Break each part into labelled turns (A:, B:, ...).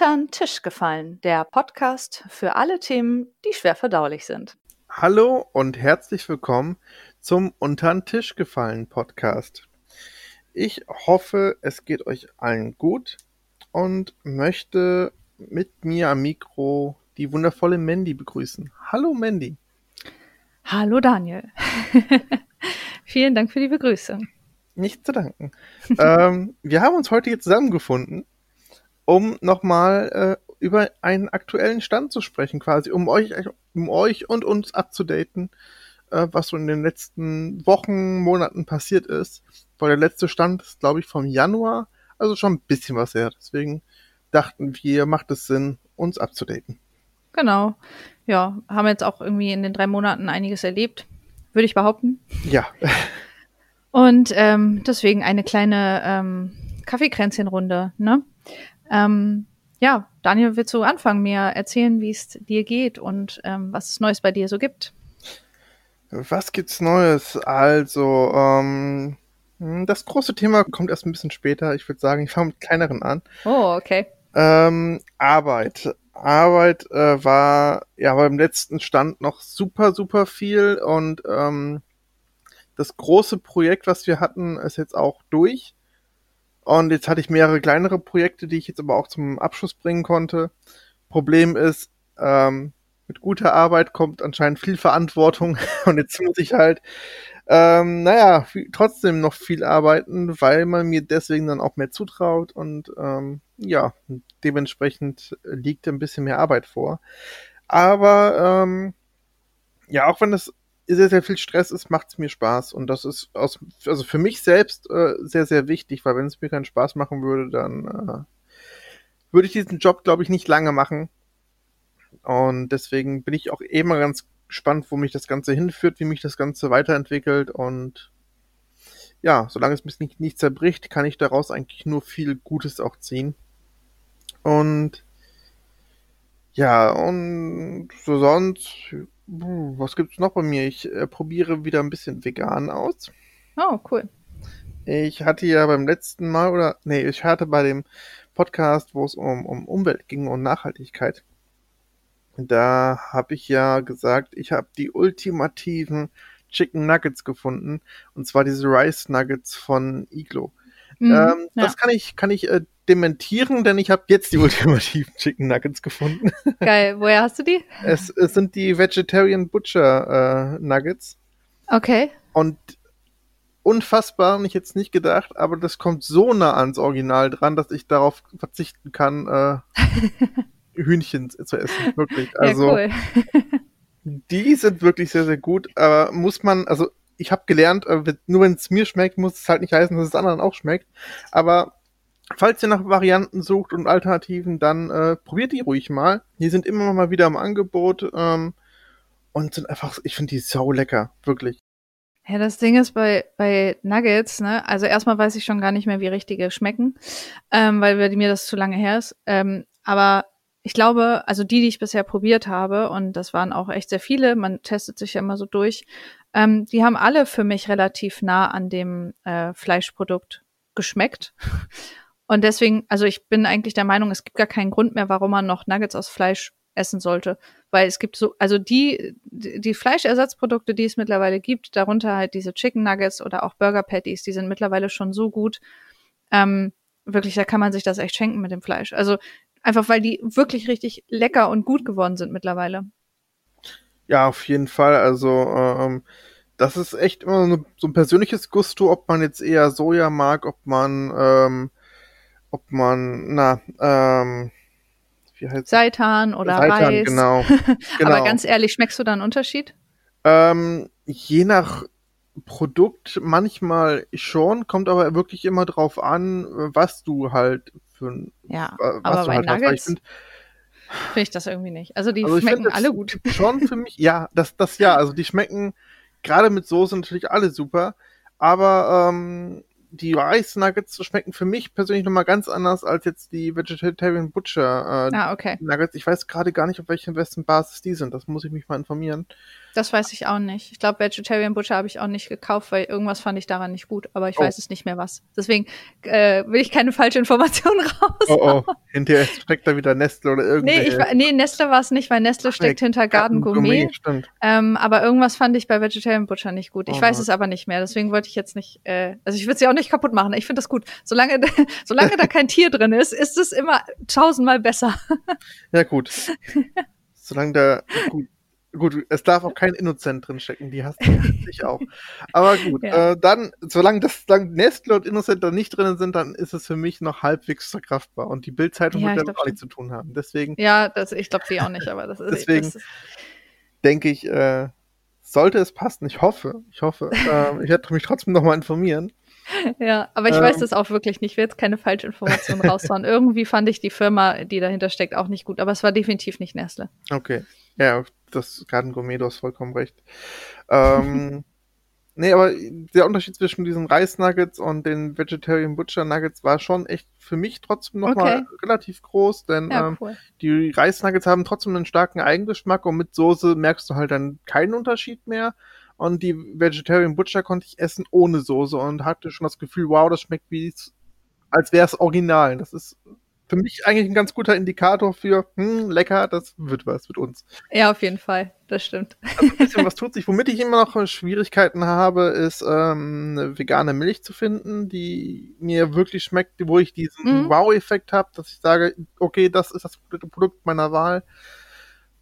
A: Untern Tisch gefallen, der Podcast für alle Themen, die schwer verdaulich sind.
B: Hallo und herzlich willkommen zum Untern Tisch gefallen Podcast. Ich hoffe, es geht euch allen gut und möchte mit mir am Mikro die wundervolle Mandy begrüßen. Hallo Mandy.
A: Hallo Daniel. Vielen Dank für die Begrüßung.
B: Nicht zu danken. ähm, wir haben uns heute hier zusammengefunden, um nochmal äh, über einen aktuellen Stand zu sprechen, quasi, um euch, um euch und uns abzudaten, äh, was so in den letzten Wochen, Monaten passiert ist. Weil der letzte Stand ist, glaube ich, vom Januar, also schon ein bisschen was her. Deswegen dachten wir, macht es Sinn, uns abzudaten.
A: Genau. Ja, haben jetzt auch irgendwie in den drei Monaten einiges erlebt, würde ich behaupten.
B: Ja.
A: Und ähm, deswegen eine kleine ähm, Kaffeekränzchenrunde, ne? Ähm, ja, Daniel, willst du anfangen, mir erzählen, wie es dir geht und ähm, was es Neues bei dir so gibt?
B: Was gibt's Neues? Also, ähm, das große Thema kommt erst ein bisschen später. Ich würde sagen, ich fange mit kleineren an.
A: Oh, okay.
B: Ähm, Arbeit. Arbeit äh, war ja beim letzten Stand noch super, super viel und ähm, das große Projekt, was wir hatten, ist jetzt auch durch. Und jetzt hatte ich mehrere kleinere Projekte, die ich jetzt aber auch zum Abschluss bringen konnte. Problem ist, ähm, mit guter Arbeit kommt anscheinend viel Verantwortung und jetzt muss ich halt, ähm, naja, trotzdem noch viel arbeiten, weil man mir deswegen dann auch mehr zutraut und ähm, ja, dementsprechend liegt ein bisschen mehr Arbeit vor. Aber ähm, ja, auch wenn es sehr, sehr viel Stress ist, macht es mir Spaß. Und das ist aus, also für mich selbst äh, sehr, sehr wichtig, weil wenn es mir keinen Spaß machen würde, dann äh, würde ich diesen Job, glaube ich, nicht lange machen. Und deswegen bin ich auch immer ganz gespannt, wo mich das Ganze hinführt, wie mich das Ganze weiterentwickelt. Und ja, solange es mich nicht, nicht zerbricht, kann ich daraus eigentlich nur viel Gutes auch ziehen. Und ja, und so sonst was gibt's noch bei mir? Ich äh, probiere wieder ein bisschen vegan aus.
A: Oh, cool.
B: Ich hatte ja beim letzten Mal, oder, nee, ich hatte bei dem Podcast, wo es um, um Umwelt ging und Nachhaltigkeit, da habe ich ja gesagt, ich habe die ultimativen Chicken Nuggets gefunden. Und zwar diese Rice Nuggets von Iglo. Mhm, ähm, ja. Das kann ich, kann ich äh, dementieren, denn ich habe jetzt die ultimativen Chicken Nuggets gefunden.
A: Geil. Woher hast du die?
B: Es, es sind die Vegetarian Butcher äh, Nuggets.
A: Okay.
B: Und unfassbar, ich jetzt nicht gedacht, aber das kommt so nah ans Original dran, dass ich darauf verzichten kann, äh, Hühnchen zu essen. Wirklich. Also, ja, cool. die sind wirklich sehr, sehr gut. Aber muss man, also ich habe gelernt, äh, nur wenn es mir schmeckt, muss es halt nicht heißen, dass es anderen auch schmeckt. Aber falls ihr nach Varianten sucht und Alternativen, dann äh, probiert die ruhig mal. Die sind immer mal wieder im Angebot ähm, und sind einfach, ich finde die so lecker, wirklich.
A: Ja, das Ding ist bei, bei Nuggets, ne, also erstmal weiß ich schon gar nicht mehr, wie richtige schmecken, ähm, weil mir das zu lange her ist. Ähm, aber ich glaube, also die, die ich bisher probiert habe, und das waren auch echt sehr viele, man testet sich ja immer so durch, ähm, die haben alle für mich relativ nah an dem äh, Fleischprodukt geschmeckt. Und deswegen, also ich bin eigentlich der Meinung, es gibt gar keinen Grund mehr, warum man noch Nuggets aus Fleisch essen sollte. Weil es gibt so, also die, die Fleischersatzprodukte, die es mittlerweile gibt, darunter halt diese Chicken Nuggets oder auch Burger Patties, die sind mittlerweile schon so gut. Ähm, wirklich, da kann man sich das echt schenken mit dem Fleisch. Also einfach, weil die wirklich richtig lecker und gut geworden sind mittlerweile.
B: Ja, auf jeden Fall. Also, ähm, das ist echt immer so ein persönliches Gusto, ob man jetzt eher Soja mag, ob man ähm, ob man, na, ähm,
A: wie heißt Seitan oder Seitan, Reis.
B: Genau,
A: genau. Aber ganz ehrlich, schmeckst du da einen Unterschied?
B: Ähm, je nach Produkt manchmal schon, kommt aber wirklich immer drauf an, was du halt für ein,
A: ja, was aber bei halt Nuggets finde ich das irgendwie nicht. Also die also schmecken alle gut.
B: Schon für mich, ja, das, das ja, also die schmecken gerade mit Soße natürlich alle super, aber ähm, die Rice Nuggets schmecken für mich persönlich nochmal ganz anders als jetzt die Vegetarian Butcher
A: äh, ah, okay.
B: Nuggets. Ich weiß gerade gar nicht, auf welcher besten Basis die sind. Das muss ich mich mal informieren.
A: Das weiß ich auch nicht. Ich glaube, Vegetarian Butcher habe ich auch nicht gekauft, weil irgendwas fand ich daran nicht gut, aber ich
B: Oh.
A: weiß es nicht mehr was. Deswegen äh, will ich keine falsche Information raus.
B: Oh, oh. Hinterher steckt da wieder Nestle oder
A: Nee, ich, wa- nee, Nestle war es nicht, weil Nestle steckt hinter Garden Gourmet.
B: Stimmt.
A: Ähm, aber irgendwas fand ich bei Vegetarian Butcher nicht gut. Ich
B: Oh
A: weiß es aber nicht mehr. Deswegen wollte ich jetzt nicht, äh, also ich würde sie auch nicht kaputt machen. Ich finde das gut. Solange, solange da kein Tier drin ist, ist es immer tausendmal besser.
B: Ja, gut. Solange da. Gut, gut, es darf auch kein Innocent drin stecken, die hast ich auch. Aber gut,
A: Ja.
B: äh, dann, solange das solange Nestle und Innocent da nicht drin sind, dann ist es für mich noch halbwegs verkraftbar. Und die Bildzeitung
A: Ja,
B: wird damit auch nichts zu tun haben. Deswegen
A: Ja, das, ich glaube sie auch nicht, aber das ist,
B: Deswegen-
A: das ist
B: denke ich, äh, sollte es passen. Ich hoffe, ich hoffe. ähm, ich werde mich trotzdem nochmal informieren.
A: Ja, aber ich
B: Ähm.
A: weiß das auch wirklich nicht. Ich will jetzt keine falsche Information raushauen. Irgendwie fand ich die Firma, die dahinter steckt, auch nicht gut. Aber es war definitiv nicht Nestle.
B: Okay. Ja, das Garden Gourmet, du hast vollkommen recht. Ähm, nee, aber der Unterschied zwischen diesen Reisnuggets und den Vegetarian Butcher Nuggets war schon echt für mich trotzdem nochmal
A: Okay.
B: relativ groß, denn
A: Ja,
B: ähm,
A: cool.
B: die Reisnuggets haben trotzdem einen starken Eigengeschmack und mit Soße merkst du halt dann keinen Unterschied mehr. Und die Vegetarian Butcher konnte ich essen ohne Soße und hatte schon das Gefühl, wow, das schmeckt wie als wäre es original. Das ist für mich eigentlich ein ganz guter Indikator für, hm, lecker, das wird was mit uns.
A: Ja, auf jeden Fall. Das stimmt.
B: Also ein bisschen was tut sich. Womit ich immer noch Schwierigkeiten habe, ist ähm, eine vegane Milch zu finden, die mir wirklich schmeckt, wo ich diesen
A: Mhm.
B: Wow-Effekt habe, dass ich sage, okay, das ist das Produkt meiner Wahl.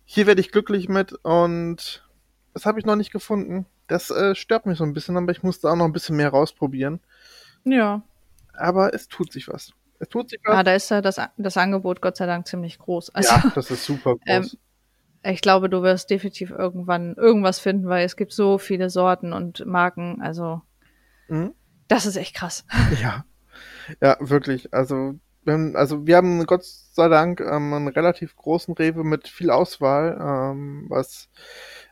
B: Hier werde ich glücklich mit und das habe ich noch nicht gefunden. Das äh, stört mich so ein bisschen, aber ich musste auch noch ein bisschen mehr rausprobieren.
A: Ja.
B: Aber es tut sich was. Es tut sich was.
A: Ah, da ist ja das, das Angebot Gott sei Dank ziemlich groß. Also
B: ja, das ist super groß.
A: Ähm, ich glaube, du wirst definitiv irgendwann irgendwas finden, weil es gibt so viele Sorten und Marken. Also
B: Mhm.
A: das ist echt krass.
B: Ja, ja, wirklich. Also, wir haben, also wir haben Gott sei Dank ähm, einen relativ großen Rewe mit viel Auswahl, ähm, was,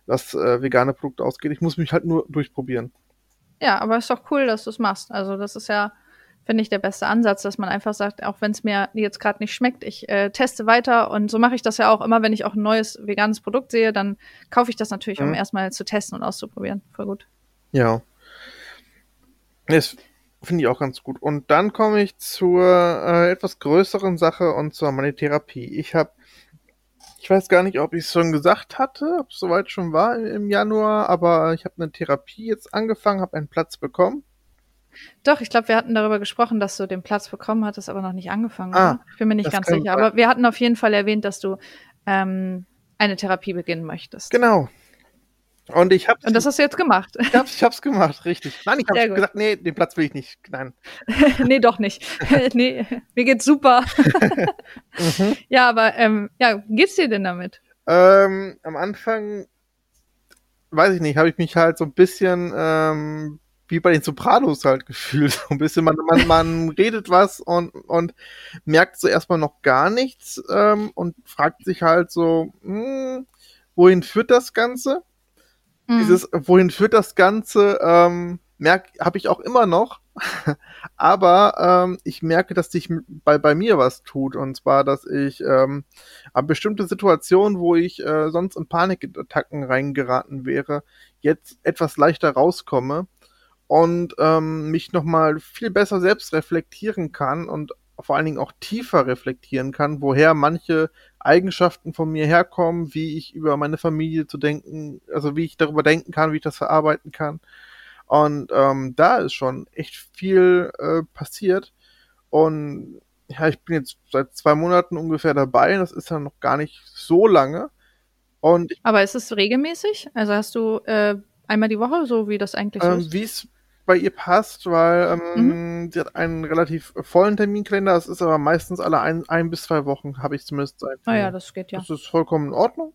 B: was äh, vegane Produkte ausgeht. Ich muss mich halt nur durchprobieren.
A: Ja, aber ist doch cool, dass du es machst. Also das ist ja, finde ich, der beste Ansatz, dass man einfach sagt, auch wenn es mir jetzt gerade nicht schmeckt, ich äh, teste weiter und so mache ich das ja auch immer, wenn ich auch ein neues veganes Produkt sehe, dann kaufe ich das natürlich, um
B: Mhm.
A: erstmal zu testen und auszuprobieren. Voll gut.
B: Ja. Das finde ich auch ganz gut. Und dann komme ich zur äh, etwas größeren Sache und zur meine Therapie. Ich habe, ich weiß gar nicht, ob ich es schon gesagt hatte, ob es soweit schon war im, im Januar, aber ich habe eine Therapie jetzt angefangen, habe einen Platz bekommen.
A: Doch, ich glaube, wir hatten darüber gesprochen, dass du den Platz bekommen hattest, aber noch nicht angefangen.
B: Ah,
A: oder? Ich bin mir nicht ganz sicher.
B: sein.
A: Aber wir hatten auf jeden Fall erwähnt, dass du ähm, eine Therapie beginnen möchtest.
B: Genau. Und ich habe
A: Und das hast du jetzt gemacht.
B: Ich hab's, ich hab's gemacht, richtig. Nein, ich habe gesagt, nee, den Platz will ich nicht. Nein.
A: nee, doch nicht. nee, mir geht's super.
B: Mhm.
A: ja, aber ähm, ja, wie geht's dir denn damit?
B: Ähm, am Anfang, weiß ich nicht, habe ich mich halt so ein bisschen ähm, wie bei den Sopranos halt gefühlt. So ein bisschen, man, man, man redet was und, und merkt so erstmal noch gar nichts ähm, und fragt sich halt so, hm, wohin führt das Ganze?
A: Mhm.
B: Dieses, wohin führt das Ganze, ähm, merk, habe ich auch immer noch. Aber ähm, ich merke, dass sich bei, bei mir was tut. Und zwar, dass ich ähm, an bestimmte Situationen, wo ich äh, sonst in Panikattacken reingeraten wäre, jetzt etwas leichter rauskomme und ähm, mich nochmal viel besser selbst reflektieren kann und vor allen Dingen auch tiefer reflektieren kann, woher manche Eigenschaften von mir herkommen, wie ich über meine Familie zu denken, also wie ich darüber denken kann, wie ich das verarbeiten kann. Und ähm, da ist schon echt viel äh, passiert. Und ja, ich bin jetzt seit zwei Monaten ungefähr dabei. Das ist ja noch gar nicht so lange. Und
A: Aber ist es regelmäßig? Also hast du äh, einmal die Woche, so wie das eigentlich
B: ähm,
A: ist?
B: wie es bei ihr passt, weil ähm, sie hat einen relativ vollen Terminkalender. Das ist aber meistens alle ein, ein bis zwei Wochen, habe ich zumindest seit.
A: Ah ja, das geht ja.
B: Das ist vollkommen in Ordnung.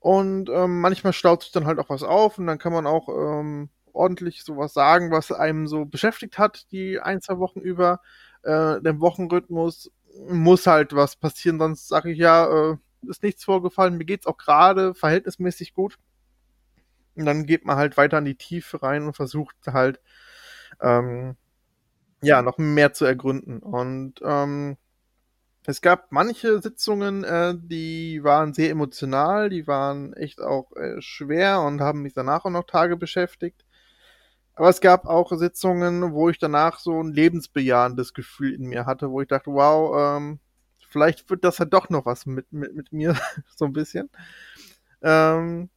B: Und ähm, manchmal staut sich dann halt auch was auf und dann kann man auch ähm, ordentlich sowas sagen, was einem so beschäftigt hat, die ein, zwei Wochen über. Äh, der Wochenrhythmus muss halt was passieren, sonst sage ich ja, äh, ist nichts vorgefallen, mir geht's auch gerade verhältnismäßig gut. Und dann geht man halt weiter in die Tiefe rein und versucht halt, ähm, ja, noch mehr zu ergründen. Und ähm, Es gab manche Sitzungen, äh, die waren sehr emotional, die waren echt auch äh, schwer und haben mich danach auch noch Tage beschäftigt. Aber es gab auch Sitzungen, wo ich danach so ein lebensbejahendes Gefühl in mir hatte, wo ich dachte, wow, ähm, vielleicht wird das ja doch noch was mit, mit, mit mir, so ein bisschen. Ähm,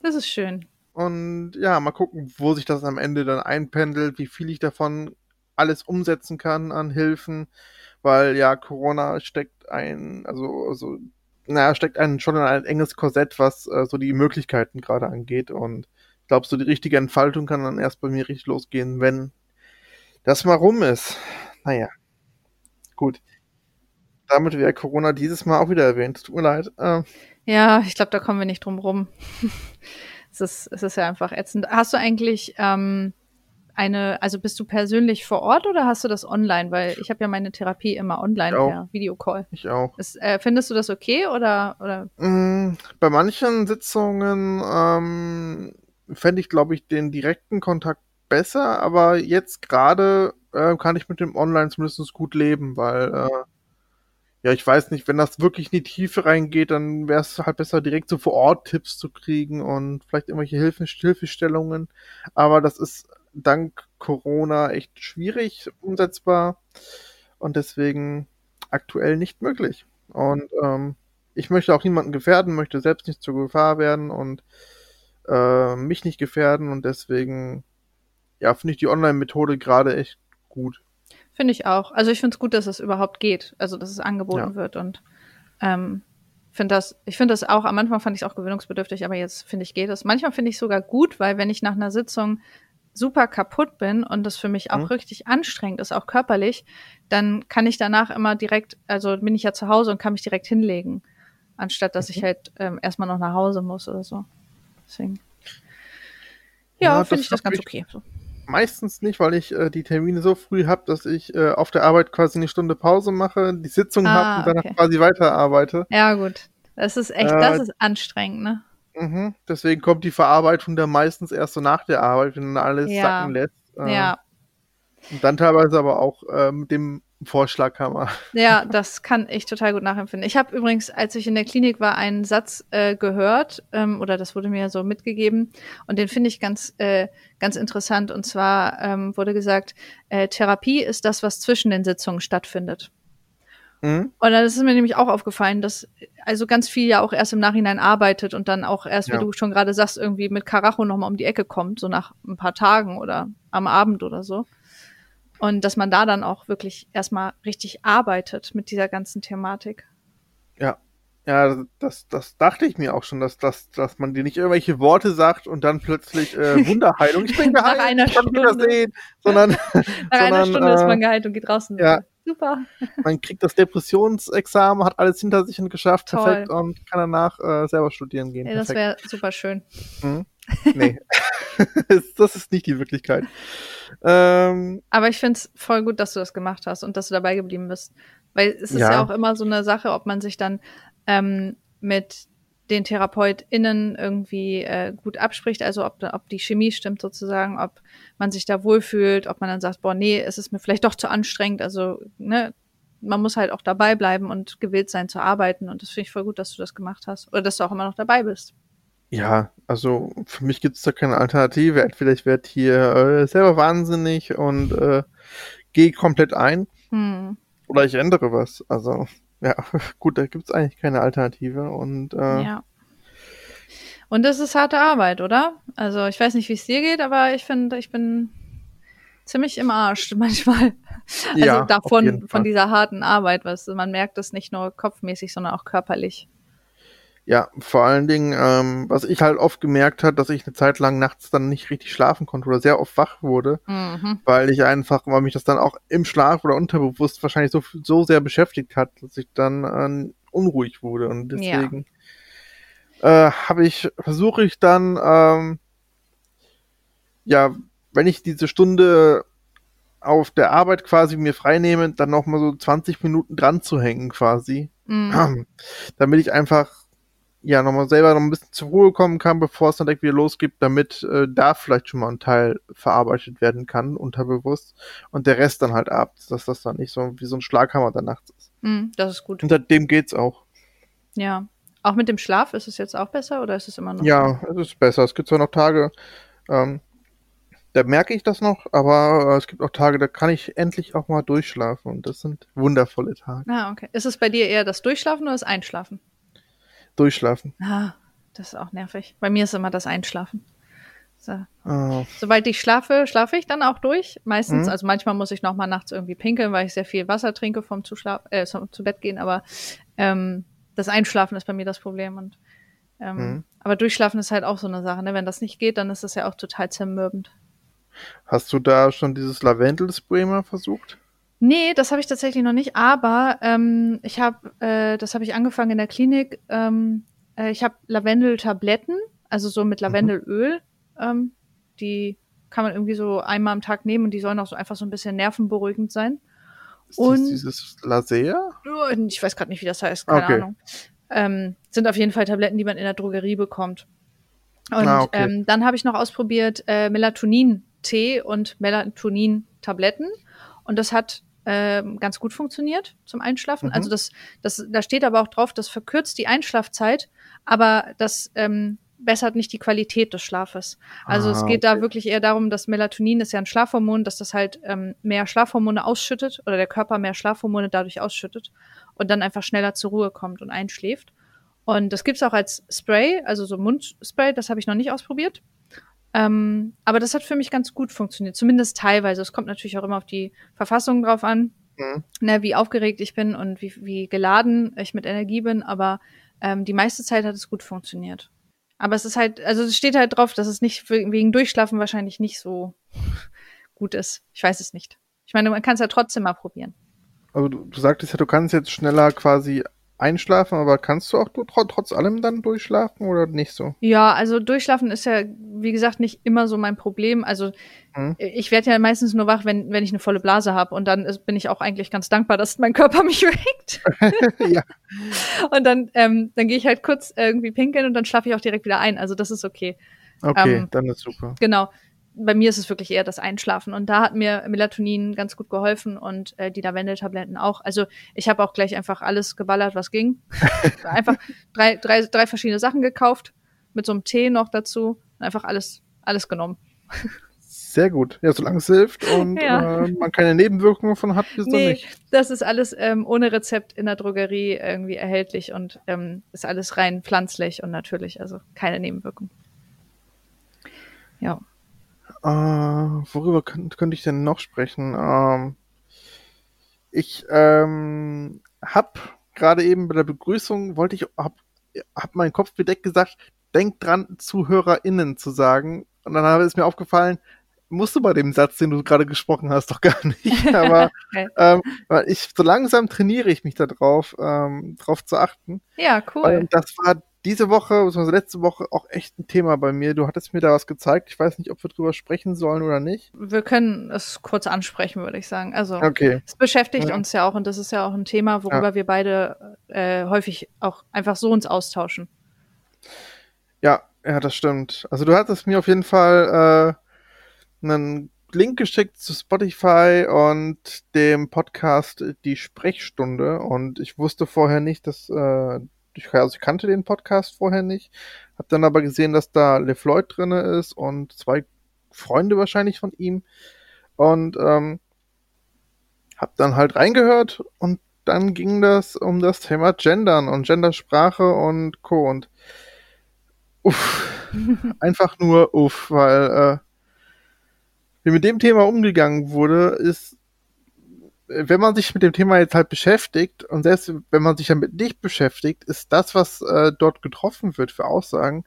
A: das ist schön.
B: Und ja, mal gucken, wo sich das am Ende dann einpendelt, wie viel ich davon alles umsetzen kann an Hilfen, weil ja, Corona steckt ein, also, also, naja, steckt einen schon in ein enges Korsett, was äh, so die Möglichkeiten gerade angeht. Und ich glaube, so die richtige Entfaltung kann dann erst bei mir richtig losgehen, wenn das mal rum ist. Naja, gut. Damit wäre Corona dieses Mal auch wieder erwähnt. Tut mir leid. Äh,
A: ja, ich glaube, da kommen wir nicht drum rum. es, ist, es ist ja einfach ätzend. Hast du eigentlich ähm, eine, also bist du persönlich vor Ort oder hast du das online? Weil ich habe ja meine Therapie immer online per Videocall.
B: Ich auch.
A: Ist, äh, findest du das okay oder? oder?
B: Mm, bei manchen Sitzungen ähm, fände ich, glaube ich, den direkten Kontakt besser, aber jetzt gerade äh, kann ich mit dem Online zumindest gut leben, weil äh, ja, ich weiß nicht, wenn das wirklich in die Tiefe reingeht, dann wäre es halt besser, direkt so vor Ort Tipps zu kriegen und vielleicht irgendwelche Hilfe Hilfestellungen. Aber das ist dank Corona echt schwierig umsetzbar und deswegen aktuell nicht möglich. Und ähm, ich möchte auch niemanden gefährden, möchte selbst nicht zur Gefahr werden und äh, mich nicht gefährden und deswegen ja, finde ich die Online-Methode gerade echt gut.
A: Finde ich auch. Also ich finde es gut, dass es überhaupt geht, also dass es angeboten ja. wird und ähm, finde das, ich finde das auch, am Anfang fand ich es auch gewöhnungsbedürftig, aber jetzt finde ich geht es. Manchmal finde ich sogar gut, weil wenn ich nach einer Sitzung super kaputt bin und das für mich auch mhm. richtig anstrengend ist, auch körperlich, dann kann ich danach immer direkt, also bin ich ja zu Hause und kann mich direkt hinlegen, anstatt dass mhm. ich halt ähm, erstmal noch nach Hause muss oder so. Deswegen. Ja, ja finde ich das ganz okay. So.
B: Meistens nicht, weil ich äh, die Termine so früh habe, dass ich äh, auf der Arbeit quasi eine Stunde Pause mache, die Sitzung ah, habe und danach okay. quasi weiterarbeite.
A: Ja, gut. Das ist echt, äh, das ist anstrengend, ne?
B: Mhm. Deswegen kommt die Verarbeitung dann meistens erst so nach der Arbeit, wenn dann alles ja. sacken lässt.
A: Äh, ja.
B: Und dann teilweise aber auch äh, mit dem Vorschlaghammer.
A: Ja, das kann ich total gut nachempfinden. Ich habe übrigens, als ich in der Klinik war, einen Satz äh, gehört, ähm, oder das wurde mir so mitgegeben, und den finde ich ganz, äh, ganz interessant. Und zwar ähm, wurde gesagt, äh, Therapie ist das, was zwischen den Sitzungen stattfindet. Mhm. Und dann ist es mir nämlich auch aufgefallen, dass also ganz viel ja auch erst im Nachhinein arbeitet und dann auch erst, wie ja. du schon gerade sagst, irgendwie mit Karacho nochmal um die Ecke kommt, so nach ein paar Tagen oder am Abend oder so. Und dass man da dann auch wirklich erstmal richtig arbeitet mit dieser ganzen Thematik.
B: Ja. Ja, das, das dachte ich mir auch schon, dass, dass, dass man dir nicht irgendwelche Worte sagt und dann plötzlich äh, Wunderheilung, ich bin geheilt,
A: Nach einer Stunde.
B: Sehen, sondern,
A: Nach sondern, einer Stunde äh, ist man geheilt und geht draußen.
B: Ja,
A: Super.
B: Man kriegt das Depressionsexamen, hat alles hinter sich und geschafft, Toll. perfekt und kann danach äh, selber studieren gehen.
A: Ja, das wäre super schön.
B: Hm? Nee, das ist nicht die Wirklichkeit. Ähm,
A: Aber ich finde es voll gut, dass du das gemacht hast und dass du dabei geblieben bist. Weil es ist ja, ja auch immer so eine Sache, ob man sich dann ähm, mit den TherapeutInnen irgendwie äh, gut abspricht, also ob, ob die Chemie stimmt sozusagen, ob man sich da wohlfühlt, ob man dann sagt, boah, nee, es ist mir vielleicht doch zu anstrengend, also, ne, man muss halt auch dabei bleiben und gewillt sein zu arbeiten und das finde ich voll gut, dass du das gemacht hast oder dass du auch immer noch dabei bist.
B: Ja, also für mich gibt es da keine Alternative. Entweder ich werde hier äh, selber wahnsinnig und äh, gehe komplett ein hm. oder ich ändere was. Also ja, gut, da gibt es eigentlich keine Alternative. Und, äh,
A: ja. Und das ist harte Arbeit, oder? Also ich weiß nicht, wie es dir geht, aber ich finde, ich bin ziemlich im Arsch manchmal. Also ja, davon, von dieser harten Arbeit, was man merkt es nicht nur kopfmäßig, sondern auch körperlich.
B: Ja, vor allen Dingen, ähm, was ich halt oft gemerkt hat, dass ich eine Zeit lang nachts dann nicht richtig schlafen konnte oder sehr oft wach wurde, mhm. weil ich einfach, weil mich das dann auch im Schlaf oder unterbewusst wahrscheinlich so, so sehr beschäftigt hat, dass ich dann äh, unruhig wurde und deswegen ja. äh, habe ich, versuche ich dann, ähm, ja, wenn ich diese Stunde auf der Arbeit quasi mir freinehme, dann noch mal so 20 Minuten dran zu hängen quasi, mhm. damit ich einfach ja nochmal selber noch ein bisschen zur Ruhe kommen kann, bevor es dann direkt wieder losgeht, damit äh, da vielleicht schon mal ein Teil verarbeitet werden kann, unterbewusst. Und der Rest dann halt ab, dass das dann nicht so wie so ein Schlaghammer dann nachts ist.
A: Mm, das ist gut.
B: Und seitdem geht's auch.
A: Ja. Auch mit dem Schlaf ist es jetzt auch besser oder ist es immer noch?
B: Ja, es ist besser. Es gibt zwar noch Tage, ähm, da merke ich das noch, aber äh, es gibt auch Tage, da kann ich endlich auch mal durchschlafen und das sind wundervolle Tage.
A: Ah, okay. Ist es bei dir eher das Durchschlafen oder das Einschlafen?
B: Durchschlafen.
A: Ah, das ist auch nervig. Bei mir ist immer das Einschlafen. So.
B: Oh.
A: Sobald ich schlafe, schlafe ich dann auch durch. Meistens,
B: Mhm.
A: also manchmal muss ich noch mal nachts irgendwie pinkeln, weil ich sehr viel Wasser trinke vom zu, Schlaf äh, zum, zu Bett gehen. Aber ähm, das Einschlafen ist bei mir das Problem. Und ähm,
B: Mhm.
A: aber Durchschlafen ist halt auch so eine Sache. Ne? Wenn das nicht geht, dann ist das ja auch total zermürbend.
B: Hast du da schon dieses Lavendelspray mal versucht?
A: Nee, das habe ich tatsächlich noch nicht, aber ähm, ich habe, äh, das habe ich angefangen in der Klinik. Ähm, äh, ich habe Lavendeltabletten, also so mit Lavendelöl. Ähm, die kann man irgendwie so einmal am Tag nehmen und die sollen auch so einfach so ein bisschen nervenberuhigend sein.
B: Ist
A: Und-
B: das dieses Lasea?
A: Oh, Ich weiß gerade nicht, wie das heißt, keine
B: Okay.
A: Ahnung. Ähm, sind auf jeden Fall Tabletten, die man in der Drogerie bekommt. Und
B: Ah, okay.
A: ähm, dann habe ich noch ausprobiert äh, Melatonin-Tee und Melatonin-Tabletten. Und das hat ähm, ganz gut funktioniert zum Einschlafen.
B: Mhm.
A: Also das, das, da steht aber auch drauf, das verkürzt die Einschlafzeit, aber das ähm, bessert nicht die Qualität des Schlafes. Also es
B: Ah,
A: geht da
B: okay.
A: wirklich eher darum, dass Melatonin ist ja ein Schlafhormon, dass das halt ähm, mehr Schlafhormone ausschüttet oder der Körper mehr Schlafhormone dadurch ausschüttet und dann einfach schneller zur Ruhe kommt und einschläft. Und das gibt's auch als Spray, also so Mundspray, das habe ich noch nicht ausprobiert. Ähm, aber das hat für mich ganz gut funktioniert, zumindest teilweise. Es kommt natürlich auch immer auf die Verfassung drauf an,
B: Mhm.
A: ne, wie aufgeregt ich bin und wie, wie geladen ich mit Energie bin, aber ähm, die meiste Zeit hat es gut funktioniert. Aber es ist halt, also es steht halt drauf, dass es nicht we- wegen Durchschlafen wahrscheinlich nicht so gut ist. Ich weiß es nicht. Ich meine, man kann es ja trotzdem mal probieren.
B: Also du, du sagtest ja, du kannst jetzt schneller quasi einschlafen, aber kannst du auch trotz allem dann durchschlafen oder nicht so?
A: Ja, also Durchschlafen ist ja, wie gesagt, nicht immer so mein Problem. Also
B: Mhm.
A: ich werde ja meistens nur wach, wenn, wenn ich eine volle Blase habe. Und dann ist, bin ich auch eigentlich ganz dankbar, dass mein Körper mich weckt.
B: ja.
A: Und dann, ähm, dann gehe ich halt kurz irgendwie pinkeln und dann schlafe ich auch direkt wieder ein. Also das ist okay.
B: Okay,
A: Ähm,
B: dann ist super.
A: Genau. Bei mir ist es wirklich eher das Einschlafen. Und da hat mir Melatonin ganz gut geholfen und äh, die Lavendeltabletten auch. Also ich habe auch gleich einfach alles geballert, was ging. einfach drei, drei, drei verschiedene Sachen gekauft, mit so einem Tee noch dazu. Einfach alles, alles genommen.
B: Sehr gut. Ja, solange es hilft und
A: Ja.
B: äh, man keine Nebenwirkungen von hat, ist
A: Nee,
B: nicht.
A: das ist alles ähm, ohne Rezept in der Drogerie irgendwie erhältlich und ähm, ist alles rein pflanzlich und natürlich, also keine Nebenwirkung. Ja.
B: Äh, worüber könnt, könnte ich denn noch sprechen? Ähm, ich ähm, hab gerade eben bei der Begrüßung, wollte ich, hab, hab meinen Kopf bedeckt gesagt, denk dran, ZuhörerInnen zu sagen. Und dann ist mir aufgefallen, musst du bei dem Satz, den du gerade gesprochen hast, doch gar nicht. Aber
A: Okay.
B: ähm, ich so langsam trainiere ich mich da drauf, ähm, drauf zu achten.
A: Ja, cool.
B: Weil das war diese Woche, beziehungsweise letzte Woche auch echt ein Thema bei mir. Du hattest mir da was gezeigt. Ich weiß nicht, ob wir drüber sprechen sollen oder nicht.
A: Wir können es kurz ansprechen, würde ich sagen. Also
B: Okay.
A: es beschäftigt
B: Ja.
A: uns ja auch und das ist ja auch ein Thema, worüber wir beide äh, häufig auch einfach so uns austauschen.
B: Ja, ja, das stimmt. Also du hattest mir auf jeden Fall äh, einen Link geschickt zu Spotify und dem Podcast Die Sprechstunde und ich wusste vorher nicht, dass äh, ich, also ich kannte den Podcast vorher nicht, habe dann aber gesehen, dass da LeFloid drinne ist und zwei Freunde wahrscheinlich von ihm und ähm, habe dann halt reingehört und dann ging das um das Thema Gendern und Gendersprache und Co. und uff, einfach nur uff, weil äh, wie mit dem Thema umgegangen wurde, ist, wenn man sich mit dem Thema jetzt halt beschäftigt und selbst wenn man sich damit nicht beschäftigt, ist das, was äh, dort getroffen wird für Aussagen,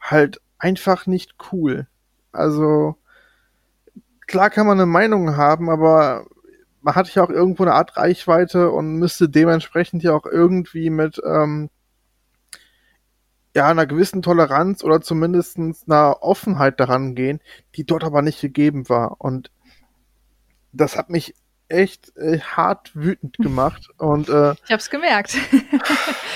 B: halt einfach nicht cool. Also klar kann man eine Meinung haben, aber man hat ja auch irgendwo eine Art Reichweite und müsste dementsprechend ja auch irgendwie mit ähm, ja, einer gewissen Toleranz oder zumindest einer Offenheit daran gehen, die dort aber nicht gegeben war. Und das hat mich echt äh, hart wütend gemacht. Und äh,
A: ich habe es gemerkt.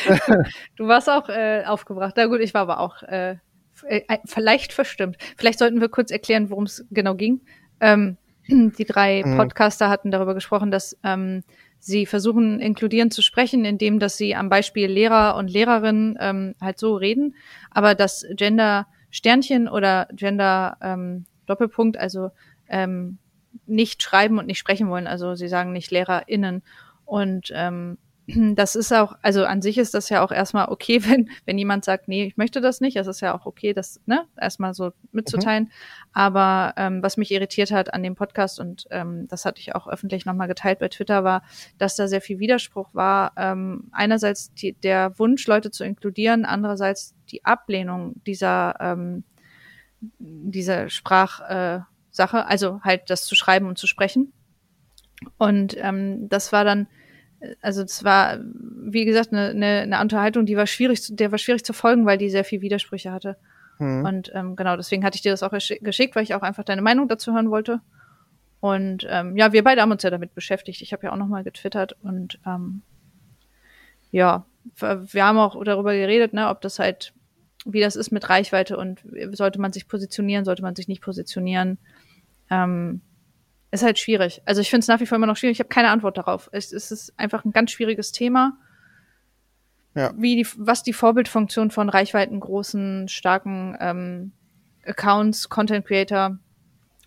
A: du warst auch äh, aufgebracht. Na gut, ich war aber auch äh, äh, vielleicht verstimmt. Vielleicht sollten wir kurz erklären, worum es genau ging. Ähm, die drei mhm. Podcaster hatten darüber gesprochen, dass ähm, sie versuchen, inkludierend zu sprechen, indem dass sie am Beispiel Lehrer und Lehrerinnen ähm, halt so reden, aber das Gender Sternchen oder Gender ähm, Doppelpunkt, also ähm, nicht schreiben und nicht sprechen wollen. Also sie sagen nicht LehrerInnen. Und ähm, das ist auch, also an sich ist das ja auch erstmal okay, wenn, wenn jemand sagt, nee, ich möchte das nicht. Es ist ja auch okay, das ne, erstmal so mitzuteilen. Mhm. Aber ähm, was mich irritiert hat an dem Podcast, und ähm, das hatte ich auch öffentlich nochmal geteilt bei Twitter, war, dass da sehr viel Widerspruch war. Ähm, einerseits die, der Wunsch, Leute zu inkludieren, andererseits die Ablehnung dieser, ähm, dieser Sprachsache, äh, also halt das zu schreiben und zu sprechen. Und ähm, das war dann also es war, wie gesagt, eine, eine, eine Unterhaltung, die war schwierig, der war schwierig zu folgen, weil die sehr viel Widersprüche hatte. Mhm. Und ähm, genau, deswegen hatte ich dir das auch geschickt, weil ich auch einfach deine Meinung dazu hören wollte. Und ähm, ja, wir beide haben uns ja damit beschäftigt. Ich habe ja auch nochmal getwittert und ähm, ja, wir haben auch darüber geredet, ne, ob das halt, wie das ist mit Reichweite und sollte man sich positionieren, sollte man sich nicht positionieren. Ähm, ist halt schwierig. Also ich finde es nach wie vor immer noch schwierig. Ich habe keine Antwort darauf. Es, es, ist einfach ein ganz schwieriges Thema. Ja. Wie die, was die Vorbildfunktion von Reichweiten großen, starken ähm, Accounts, Content Creator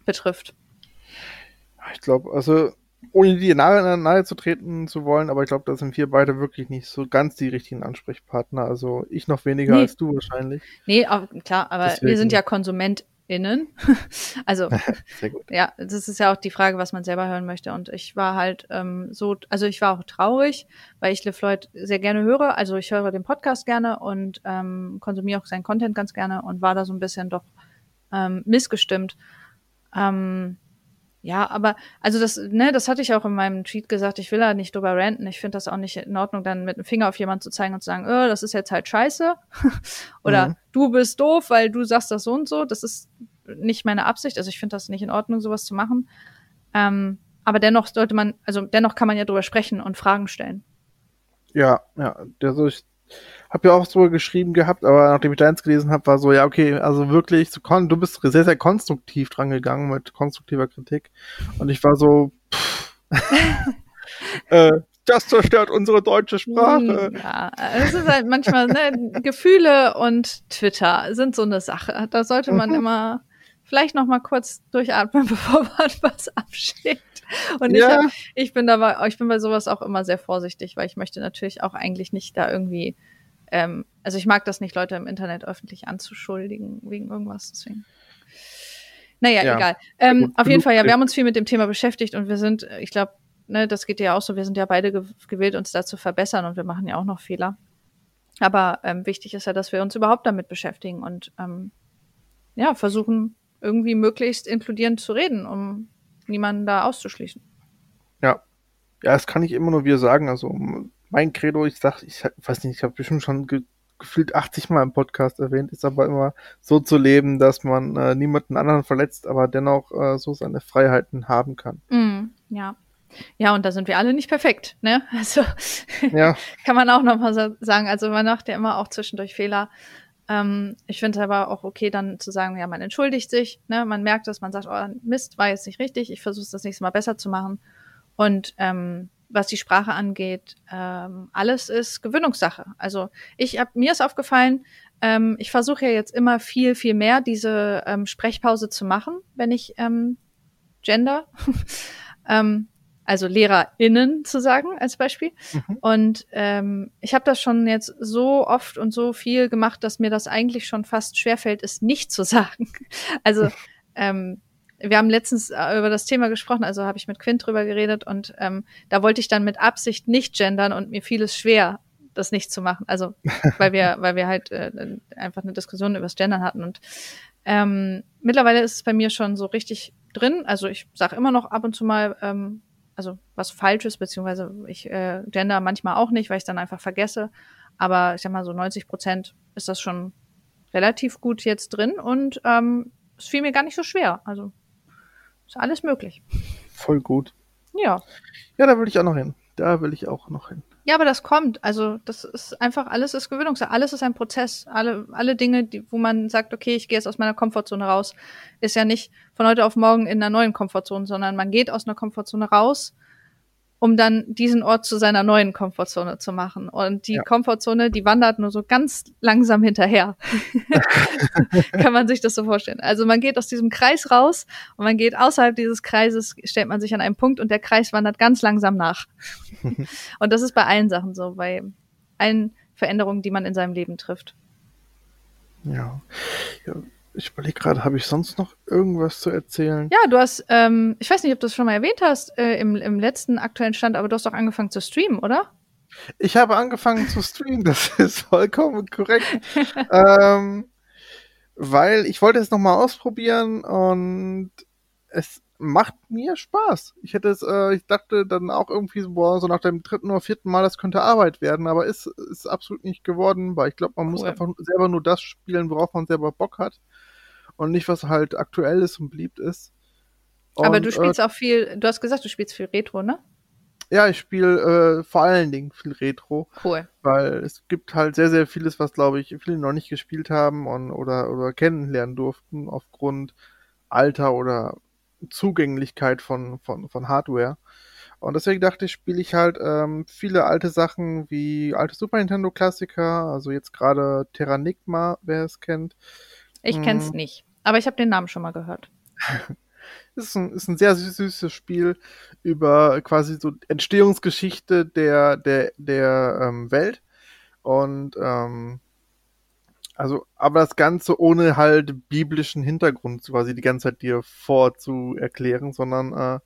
A: betrifft.
B: Ich glaube, also ohne die nahe, nahe zu treten zu wollen, aber ich glaube, da sind wir beide wirklich nicht so ganz die richtigen Ansprechpartner. Also ich noch weniger nee. als du wahrscheinlich.
A: Nee, klar, aber Deswegen. wir sind ja Konsument innen. also ja, das ist ja auch die Frage, was man selber hören möchte. Und ich war halt ähm, so, also ich war auch traurig, weil ich LeFloid sehr gerne höre. Also ich höre den Podcast gerne und ähm, konsumiere auch seinen Content ganz gerne und war da so ein bisschen doch ähm, missgestimmt. Ähm, ja, aber also das, ne, das hatte ich auch in meinem Tweet gesagt, ich will da nicht drüber ranten. Ich finde das auch nicht in Ordnung, dann mit dem Finger auf jemanden zu zeigen und zu sagen, oh, das ist jetzt halt scheiße. Oder mhm. du bist doof, weil du sagst das so und so. Das ist nicht meine Absicht. Also ich finde das nicht in Ordnung, sowas zu machen. Ähm, aber dennoch sollte man, also dennoch kann man ja drüber sprechen und Fragen stellen.
B: Ja, ja. Also ich hab ja auch so geschrieben gehabt, aber nachdem ich deins gelesen habe, war so, ja, okay, also wirklich, so du bist sehr, sehr konstruktiv dran gegangen mit konstruktiver Kritik. Und ich war so, pff, äh, das zerstört unsere deutsche Sprache.
A: Hm, ja, es ist halt manchmal, ne, Gefühle und Twitter sind so eine Sache. Da sollte man mhm. immer vielleicht noch mal kurz durchatmen, bevor man was abschickt. Und ja. ich, hab, ich bin dabei, ich bin bei sowas auch immer sehr vorsichtig, weil ich möchte natürlich auch eigentlich nicht da irgendwie ähm, also ich mag das nicht, Leute im Internet öffentlich anzuschuldigen wegen irgendwas, deswegen. Naja, ja. egal. Ähm, gut, auf jeden Fall, ja, wir haben uns viel mit dem Thema beschäftigt und wir sind, ich glaube, ne, das geht ja auch so, wir sind ja beide ge gewillt, uns da zu verbessern und wir machen ja auch noch Fehler. Aber ähm, wichtig ist ja, dass wir uns überhaupt damit beschäftigen und ähm, ja, versuchen, irgendwie möglichst inkludierend zu reden, um niemanden da auszuschließen.
B: Ja. Ja, das kann ich immer nur wieder sagen. Also mein Credo, ich sag, ich weiß nicht, ich habe bestimmt schon ge gefühlt 80 Mal im Podcast erwähnt, ist aber immer so zu leben, dass man äh, niemanden anderen verletzt, aber dennoch äh, so seine Freiheiten haben kann.
A: Mm, ja. Ja, und da sind wir alle nicht perfekt, ne? Also ja. kann man auch nochmal so sagen. Also man macht ja immer auch zwischendurch Fehler. Ähm, ich finde es aber auch okay, dann zu sagen, ja, man entschuldigt sich, ne? Man merkt dass man sagt, oh, Mist, war jetzt nicht richtig, ich versuche es das nächste Mal besser zu machen. Und ähm, was die Sprache angeht, ähm, alles ist Gewöhnungssache. Also ich hab, mir ist aufgefallen, ähm, ich versuche ja jetzt immer viel, viel mehr diese ähm, Sprechpause zu machen, wenn ich ähm, Gender, ähm, also LehrerInnen zu sagen als Beispiel. Mhm. Und ähm, ich habe das schon jetzt so oft und so viel gemacht, dass mir das eigentlich schon fast schwerfällt, es nicht zu sagen. Also ähm, wir haben letztens äh, über das Thema gesprochen, also habe ich mit Quint drüber geredet und ähm, da wollte ich dann mit Absicht nicht gendern und mir fiel es schwer, das nicht zu machen. Also weil wir, weil wir halt äh, einfach eine Diskussion über das Gendern hatten und ähm, mittlerweile ist es bei mir schon so richtig drin. Also ich sage immer noch ab und zu mal, ähm, also was Falsches, beziehungsweise ich äh, gender manchmal auch nicht, weil ich dann einfach vergesse. Aber ich sag mal so 90 Prozent ist das schon relativ gut jetzt drin und ähm, es fiel mir gar nicht so schwer. Also ist alles möglich.
B: Voll gut.
A: Ja.
B: Ja, da will ich auch noch hin. Da will ich auch noch hin.
A: Ja, aber das kommt. Also das ist einfach, alles ist Gewöhnungssache. Alles ist ein Prozess. Alle, alle Dinge, die, wo man sagt, okay, ich gehe jetzt aus meiner Komfortzone raus, ist ja nicht von heute auf morgen in einer neuen Komfortzone, sondern man geht aus einer Komfortzone raus um dann diesen Ort zu seiner neuen Komfortzone zu machen. Und die ja. Komfortzone, die wandert nur so ganz langsam hinterher. Kann man sich das so vorstellen. Also man geht aus diesem Kreis raus und man geht außerhalb dieses Kreises, stellt man sich an einen Punkt und der Kreis wandert ganz langsam nach. und das ist bei allen Sachen so, bei allen Veränderungen, die man in seinem Leben trifft.
B: Ja. ja ich überlege gerade, habe ich sonst noch irgendwas zu erzählen?
A: Ja, du hast, ähm, ich weiß nicht, ob du es schon mal erwähnt hast äh, im, im letzten aktuellen Stand, aber du hast doch angefangen zu streamen, oder?
B: Ich habe angefangen zu streamen, das ist vollkommen korrekt. ähm, weil ich wollte es nochmal ausprobieren und es macht mir Spaß. Ich hätte es, äh, ich dachte dann auch irgendwie so, boah, so nach dem dritten oder vierten Mal, das könnte Arbeit werden, aber ist, ist absolut nicht geworden, weil ich glaube, man cool. muss einfach selber nur das spielen, worauf man selber Bock hat und nicht, was halt aktuell ist und beliebt ist.
A: Und, Aber du spielst äh, auch viel, du hast gesagt, du spielst viel Retro, ne?
B: Ja, ich spiele äh, vor allen Dingen viel Retro.
A: Cool.
B: Weil es gibt halt sehr, sehr vieles, was, glaube ich, viele noch nicht gespielt haben und, oder, oder kennenlernen durften aufgrund Alter oder Zugänglichkeit von, von, von Hardware. Und deswegen dachte ich, spiele ich halt ähm, viele alte Sachen wie alte Super Nintendo Klassiker, also jetzt gerade Terranigma, wer es kennt.
A: Ich hm. kenn's nicht. Aber ich habe den Namen schon mal gehört.
B: ist ein, ist ein sehr süßes Spiel über quasi so Entstehungsgeschichte der, der, der ähm, Welt. Und ähm, also, aber das Ganze ohne halt biblischen Hintergrund quasi die ganze Zeit dir vorzuerklären, sondern äh,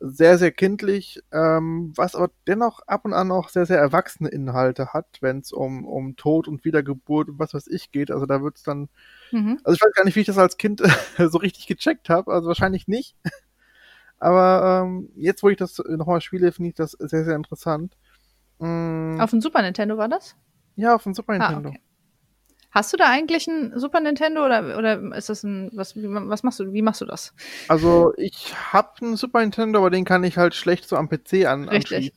B: sehr, sehr kindlich, ähm, was aber dennoch ab und an auch sehr, sehr erwachsene Inhalte hat, wenn es um, um Tod und Wiedergeburt und was weiß ich geht. Also da wird es dann, mhm. also ich weiß gar nicht, wie ich das als Kind so richtig gecheckt habe, also wahrscheinlich nicht. Aber ähm, jetzt, wo ich das nochmal spiele, finde ich das sehr, sehr interessant.
A: Mm. Auf dem Super Nintendo war das?
B: Ja, auf dem Super ah, Nintendo. Ah, okay.
A: Hast du da eigentlich ein Super Nintendo oder, oder ist das ein, was, was machst du, wie machst du das?
B: Also ich habe einen Super Nintendo, aber den kann ich halt schlecht so am PC an,
A: Richtig.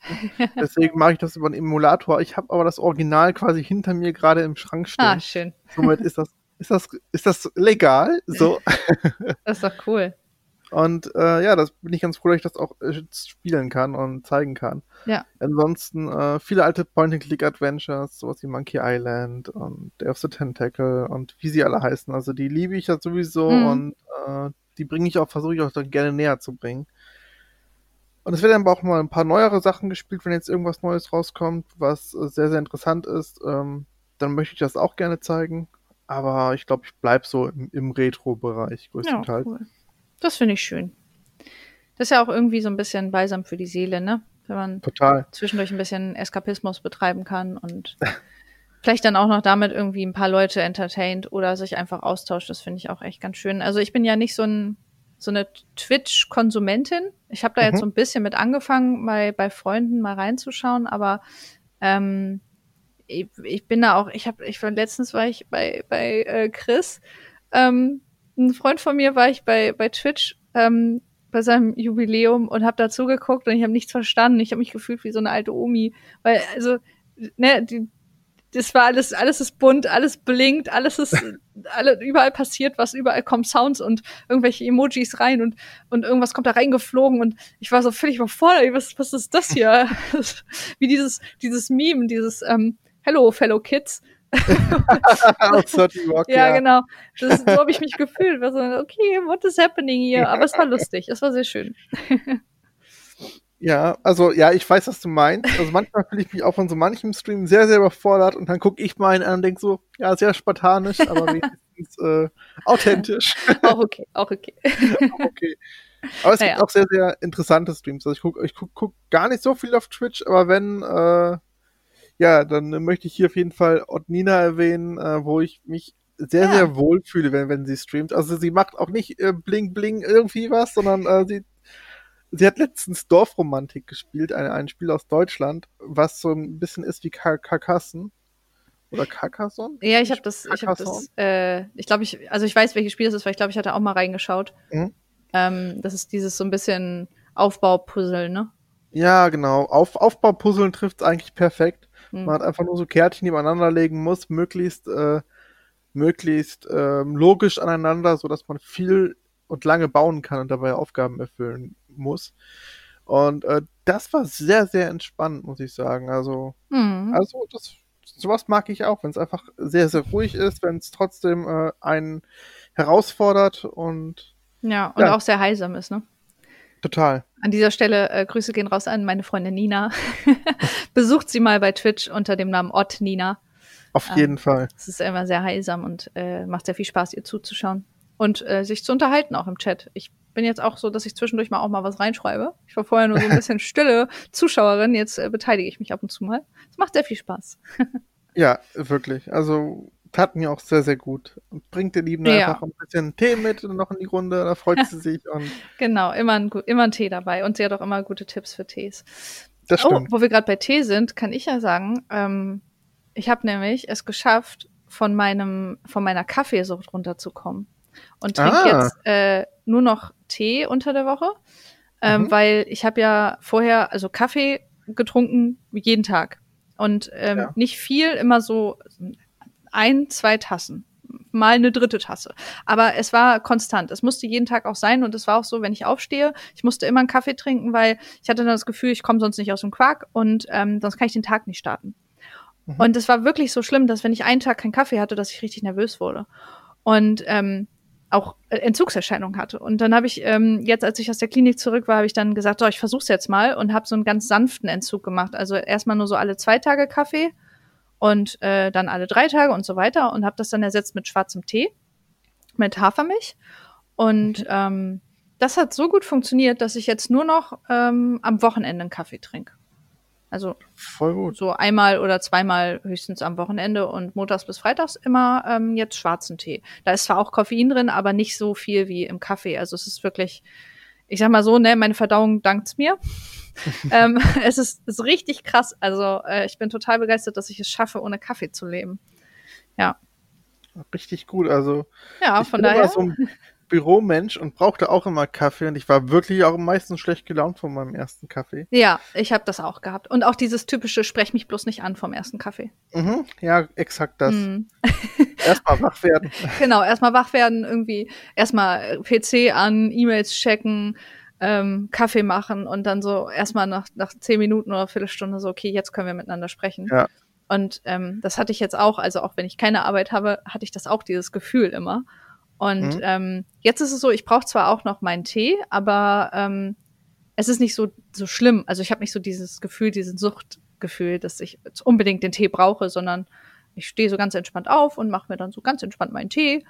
B: Deswegen mache ich das über einen Emulator. Ich habe aber das Original quasi hinter mir gerade im Schrank stehen.
A: Ah, schön.
B: Somit ist das, ist das, ist das legal? So.
A: das ist doch cool.
B: Und äh, ja, das bin ich ganz froh, dass ich das auch äh, spielen kann und zeigen kann.
A: Ja.
B: Ansonsten äh, viele alte Point-and-Click-Adventures, sowas wie Monkey Island und Day of the Tentacle und wie sie alle heißen. Also die liebe ich ja sowieso mhm. und äh, die bringe ich auch, versuche ich auch dann gerne näher zu bringen. Und es werden aber auch mal ein paar neuere Sachen gespielt, wenn jetzt irgendwas Neues rauskommt, was äh, sehr, sehr interessant ist. Ähm, dann möchte ich das auch gerne zeigen. Aber ich glaube, ich bleibe so im, im Retro-Bereich größtenteils. Ja, cool.
A: Das finde ich schön. Das ist ja auch irgendwie so ein bisschen balsam für die Seele, ne? Wenn man
B: Total.
A: zwischendurch ein bisschen Eskapismus betreiben kann und vielleicht dann auch noch damit irgendwie ein paar Leute entertaint oder sich einfach austauscht. Das finde ich auch echt ganz schön. Also ich bin ja nicht so ein so eine Twitch-Konsumentin. Ich habe da mhm. jetzt so ein bisschen mit angefangen, mal bei Freunden mal reinzuschauen, aber ähm, ich, ich bin da auch, ich habe, ich war letztens war ich bei, bei äh, Chris ähm, ein Freund von mir war ich bei, bei Twitch ähm, bei seinem Jubiläum und habe dazu geguckt und ich habe nichts verstanden. Ich habe mich gefühlt wie so eine alte Omi, weil also ne, die, das war alles, alles ist bunt, alles blinkt, alles ist, alle, überall passiert was, überall kommen Sounds und irgendwelche Emojis rein und, und irgendwas kommt da reingeflogen und ich war so völlig überfordert, was, was ist das hier? Wie dieses, dieses Meme, dieses, ähm, Hello, Fellow Kids,
B: Walk,
A: ja, ja, genau. Das, so habe ich mich gefühlt. War so, okay, what is happening hier? Aber es war lustig. Es war sehr schön.
B: Ja, also ja, ich weiß, was du meinst. Also manchmal fühle ich mich auch von so manchem Stream sehr, sehr überfordert und dann gucke ich mal einen an und denke so, ja, sehr spartanisch, aber wenigstens äh, authentisch.
A: auch okay, auch okay.
B: auch okay. Aber es naja. gibt auch sehr, sehr interessante Streams. Also ich gucke ich guck, guck gar nicht so viel auf Twitch, aber wenn äh, ja, dann möchte ich hier auf jeden Fall Otnina erwähnen, äh, wo ich mich sehr, ja. sehr wohl fühle, wenn, wenn sie streamt. Also sie macht auch nicht äh, bling bling irgendwie was, sondern äh, sie, sie hat letztens Dorfromantik gespielt, ein, ein Spiel aus Deutschland, was so ein bisschen ist wie Kar Karkassen. Oder Carcassonne?
A: Ja, ich habe das, ich habe das, äh, ich glaube, ich, also ich weiß, welches Spiel das ist, weil ich glaube, ich hatte auch mal reingeschaut. Mhm. Ähm, das ist dieses so ein bisschen Aufbaupuzzle, ne?
B: Ja, genau. Auf, Aufbaupuzzeln trifft es eigentlich perfekt.
A: Hm.
B: Man hat einfach nur so Kärtchen nebeneinander legen muss, möglichst, äh, möglichst ähm, logisch aneinander, so dass man viel und lange bauen kann und dabei Aufgaben erfüllen muss. Und äh, das war sehr, sehr entspannend, muss ich sagen. Also,
A: Mhm.
B: also das, sowas mag ich auch, wenn es einfach sehr, sehr ruhig ist, wenn es trotzdem äh, einen herausfordert und
A: Ja, und
B: Ja.
A: auch sehr heilsam ist, ne?
B: Total.
A: An dieser Stelle äh, Grüße gehen raus an meine Freundin Nina. Besucht sie mal bei Twitch unter dem Namen Ott Nina.
B: Auf jeden Fall.
A: Es ist immer sehr heilsam und äh, macht sehr viel Spaß, ihr zuzuschauen. Und äh, sich zu unterhalten auch im Chat. Ich bin jetzt auch so, dass ich zwischendurch mal auch mal was reinschreibe. Ich war vorher nur so ein bisschen stille Zuschauerin, jetzt äh, beteilige ich mich ab und zu mal. Es macht sehr viel Spaß.
B: Ja, wirklich. Also tat mir auch sehr, sehr gut. Und bringt den Lieben
A: Ja.
B: einfach ein bisschen Tee mit noch in die Runde, da freut sie sich und
A: Genau, immer ein, immer ein Tee dabei. Und sie hat auch immer gute Tipps für Tees.
B: das
A: Oh,
B: stimmt.
A: wo wir gerade bei Tee sind, kann ich ja sagen, ähm, ich habe nämlich es geschafft, von meinem, von meiner Kaffeesucht runterzukommen. Und trinke
B: Ah.
A: jetzt äh, nur noch Tee unter der Woche. Ähm,
B: Mhm.
A: Weil ich habe ja vorher, also Kaffee getrunken jeden Tag. Und ähm,
B: Ja.
A: nicht viel, immer so ein, zwei Tassen. Mal eine dritte Tasse. Aber es war konstant. Es musste jeden Tag auch sein. Und es war auch so, wenn ich aufstehe, ich musste immer einen Kaffee trinken, weil ich hatte dann das Gefühl, ich komme sonst nicht aus dem Quark und ähm, sonst kann ich den Tag nicht starten.
B: Mhm.
A: Und es war wirklich so schlimm, dass wenn ich einen Tag keinen Kaffee hatte, dass ich richtig nervös wurde. Und ähm, auch äh, Entzugserscheinungen hatte. Und dann habe ich ähm, jetzt, als ich aus der Klinik zurück war, habe ich dann gesagt, so, ich versuch's jetzt mal und habe so einen ganz sanften Entzug gemacht. Also erstmal nur so alle zwei Tage Kaffee und äh, dann alle drei Tage und so weiter und habe das dann ersetzt mit schwarzem Tee, mit Hafermilch. Und ähm, das hat so gut funktioniert, dass ich jetzt nur noch ähm, am Wochenende einen Kaffee trinke. Also
B: Voll gut.
A: so einmal oder zweimal höchstens am Wochenende und montags bis freitags immer ähm, jetzt schwarzen Tee. Da ist zwar auch Koffein drin, aber nicht so viel wie im Kaffee. Also es ist wirklich, ich sag mal so, ne, meine Verdauung dankt's mir. ähm, es ist, ist richtig krass. Also äh, ich bin total begeistert, dass ich es schaffe, ohne Kaffee zu leben.
B: Richtig gut. Also
A: Ja,
B: ich
A: von
B: bin
A: daher.
B: immer so ein Büromensch und brauchte auch immer Kaffee und ich war wirklich auch meistens schlecht gelaunt von meinem ersten Kaffee.
A: Ja, ich habe das auch gehabt. Und auch dieses typische, sprech mich bloß nicht an vom ersten Kaffee.
B: Mhm. Ja, exakt das.
A: Mhm.
B: Erstmal wach werden.
A: Genau, erstmal wach werden, irgendwie erstmal PC an, E-Mails checken, ähm, Kaffee machen und dann so erstmal nach, nach zehn Minuten oder Viertelstunde so, okay, jetzt können wir miteinander sprechen.
B: Ja.
A: Und ähm, das hatte ich jetzt auch, also auch wenn ich keine Arbeit habe, hatte ich das auch, dieses Gefühl immer. Und
B: Mhm.
A: ähm, jetzt ist es so, ich brauche zwar auch noch meinen Tee, aber ähm, es ist nicht so, so schlimm. Also ich habe nicht so dieses Gefühl, diesen Suchtgefühl, dass ich jetzt unbedingt den Tee brauche, sondern ich stehe so ganz entspannt auf und mache mir dann so ganz entspannt meinen Tee.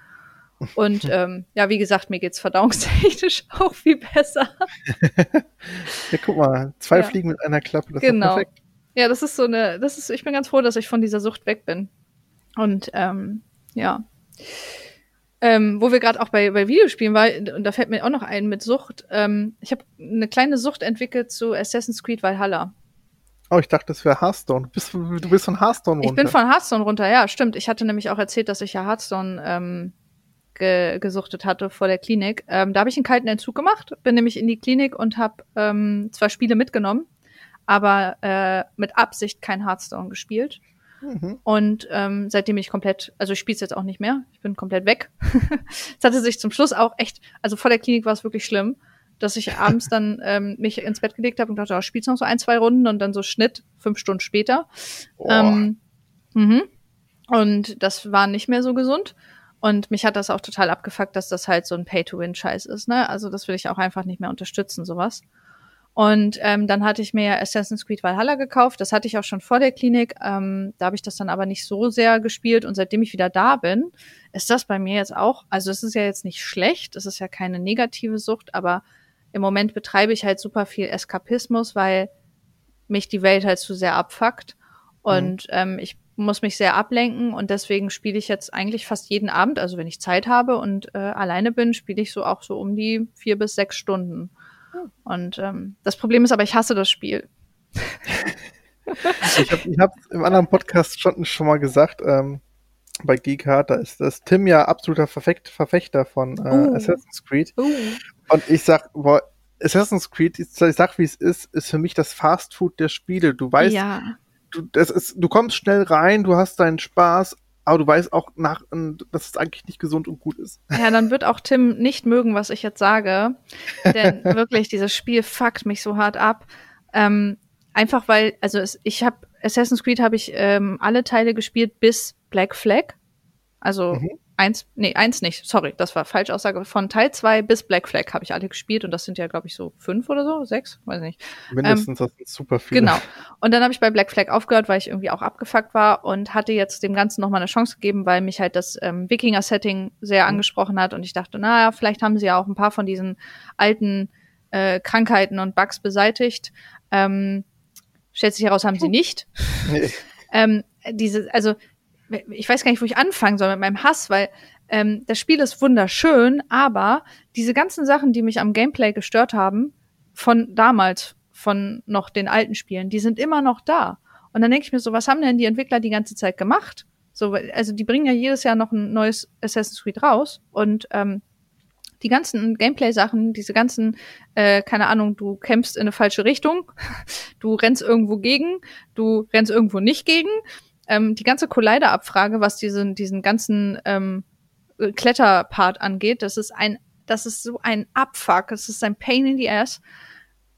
A: Und ähm, ja, wie gesagt, mir geht's verdauungstechnisch auch viel besser.
B: Ja, guck mal, zwei
A: Ja.
B: Fliegen mit einer Klappe, das
A: Genau.
B: ist perfekt.
A: Ja, das ist so eine, das ist, ich bin ganz froh, dass ich von dieser Sucht weg bin. Und ähm, ja. Ähm, wo wir gerade auch bei, bei Videospielen waren, und da fällt mir auch noch ein mit Sucht. Ähm, ich habe eine kleine Sucht entwickelt zu Assassin's Creed Valhalla.
B: Oh, ich dachte, das wäre Hearthstone. Du bist, von- du bist von Hearthstone runter.
A: Ich bin von Hearthstone runter, ja, stimmt. Ich hatte nämlich auch erzählt, dass ich ja Hearthstone ähm, ge gesuchtet hatte vor der Klinik. Ähm, da habe ich einen kalten Entzug gemacht, bin nämlich in die Klinik und habe ähm, zwar Spiele mitgenommen, aber äh, mit Absicht kein Hearthstone gespielt.
B: Mhm.
A: Und ähm, seitdem bin ich komplett, also ich spiele es jetzt auch nicht mehr, ich bin komplett weg. Es hatte sich zum Schluss auch echt, also vor der Klinik war es wirklich schlimm, dass ich abends dann ähm, mich ins Bett gelegt habe und dachte, oh, spielst noch so ein, zwei Runden und dann so Schnitt, fünf Stunden später.
B: Boah.
A: Ähm, mhm. Und das war nicht mehr so gesund. Und mich hat das auch total abgefuckt, dass das halt so ein Pay-to-Win-Scheiß ist. Ne? Also das will ich auch einfach nicht mehr unterstützen, sowas. Und ähm, dann hatte ich mir Assassin's Creed Valhalla gekauft. Das hatte ich auch schon vor der Klinik. Ähm, da habe ich das dann aber nicht so sehr gespielt. Und seitdem ich wieder da bin, ist das bei mir jetzt auch, also es ist ja jetzt nicht schlecht, es ist ja keine negative Sucht, aber im Moment betreibe ich halt super viel Eskapismus, weil mich die Welt halt zu sehr abfuckt. Und ähm, ich muss mich sehr ablenken und deswegen spiele ich jetzt eigentlich fast jeden Abend, also wenn ich Zeit habe und äh, alleine bin, spiele ich so auch so um die vier bis sechs Stunden. Und ähm, das Problem ist aber, ich hasse das Spiel.
B: Ich habe ich hab's im anderen Podcast schon, schon mal gesagt, ähm, bei Geekhard, da ist das Tim ja absoluter Verfecht, Verfechter von äh,
A: Oh.
B: Assassin's Creed. Und ich sag, boah, Assassin's Creed, ich sag wie es ist, ist für mich das Fast Food der Spiele. Du weißt,
A: ja.
B: du, ist, du kommst schnell rein, du hast deinen Spaß, aber du weißt auch nach, dass es eigentlich nicht gesund und gut ist.
A: Ja, dann wird auch Tim nicht mögen, was ich jetzt sage. Denn wirklich, dieses Spiel fuckt mich so hart ab. Ähm, einfach weil, also es, ich habe Assassin's Creed habe ich ähm, alle Teile gespielt bis Black Flag. Also mhm. Eins, nee, eins nicht, sorry, das war falsche Aussage. Von Teil zwei bis Black Flag habe ich alle gespielt und das sind ja, glaube ich, so fünf oder so, sechs, weiß nicht.
B: Mindestens, ähm, das sind super viele.
A: Genau. Und dann habe ich bei Black Flag aufgehört, weil ich irgendwie auch abgefuckt war und hatte jetzt dem Ganzen nochmal eine Chance gegeben, weil mich halt das ähm, Wikinger-Setting sehr mhm. angesprochen hat und ich dachte, naja, vielleicht haben sie ja auch ein paar von diesen alten äh, Krankheiten und Bugs beseitigt. Ähm, stellt sich heraus, haben sie nicht. Nee. ähm, diese, also ich weiß gar nicht, wo ich anfangen soll mit meinem Hass, weil ähm, das Spiel ist wunderschön, aber diese ganzen Sachen, die mich am Gameplay gestört haben, von damals, von noch den alten Spielen, die sind immer noch da. Und dann denke ich mir so, was haben denn die Entwickler die ganze Zeit gemacht? So, also die bringen ja jedes Jahr noch ein neues Assassin's Creed raus und ähm, die ganzen Gameplay-Sachen, diese ganzen, äh, keine Ahnung, du kämpfst in eine falsche Richtung, du rennst irgendwo gegen, du rennst irgendwo nicht gegen, ähm, die ganze Collider-Abfrage, was diesen, diesen ganzen ähm, Kletterpart angeht, das ist ein, das ist so ein Abfuck, das ist ein Pain in the Ass.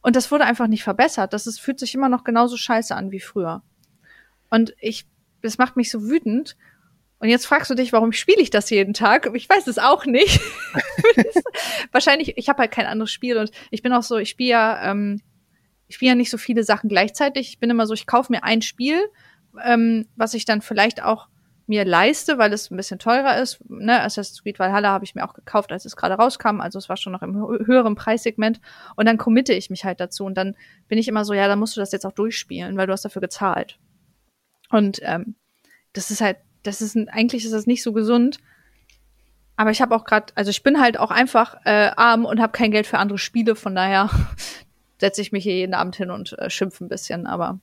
A: Und das wurde einfach nicht verbessert. Das ist, fühlt sich immer noch genauso scheiße an wie früher. Und ich, das macht mich so wütend. Und jetzt fragst du dich, warum spiele ich das jeden Tag? Ich weiß es auch nicht. Wahrscheinlich, ich habe halt kein anderes Spiel und ich bin auch so, ich spiele ja, ähm, ich spiele ja nicht so viele Sachen gleichzeitig. Ich bin immer so, ich kaufe mir ein Spiel ähm, was ich dann vielleicht auch mir leiste, weil es ein bisschen teurer ist. Ne? Assassin's Creed Valhalla habe ich mir auch gekauft, als es gerade rauskam. Also es war schon noch im höheren Preissegment. Und dann committe ich mich halt dazu. Und dann bin ich immer so, ja, dann musst du das jetzt auch durchspielen, weil du hast dafür gezahlt. Und ähm, das ist halt, das ist eigentlich ist das nicht so gesund. Aber ich habe auch gerade, also ich bin halt auch einfach äh, arm und habe kein Geld für andere Spiele. Von daher setze ich mich hier jeden Abend hin und äh, schimpfe ein bisschen. Aber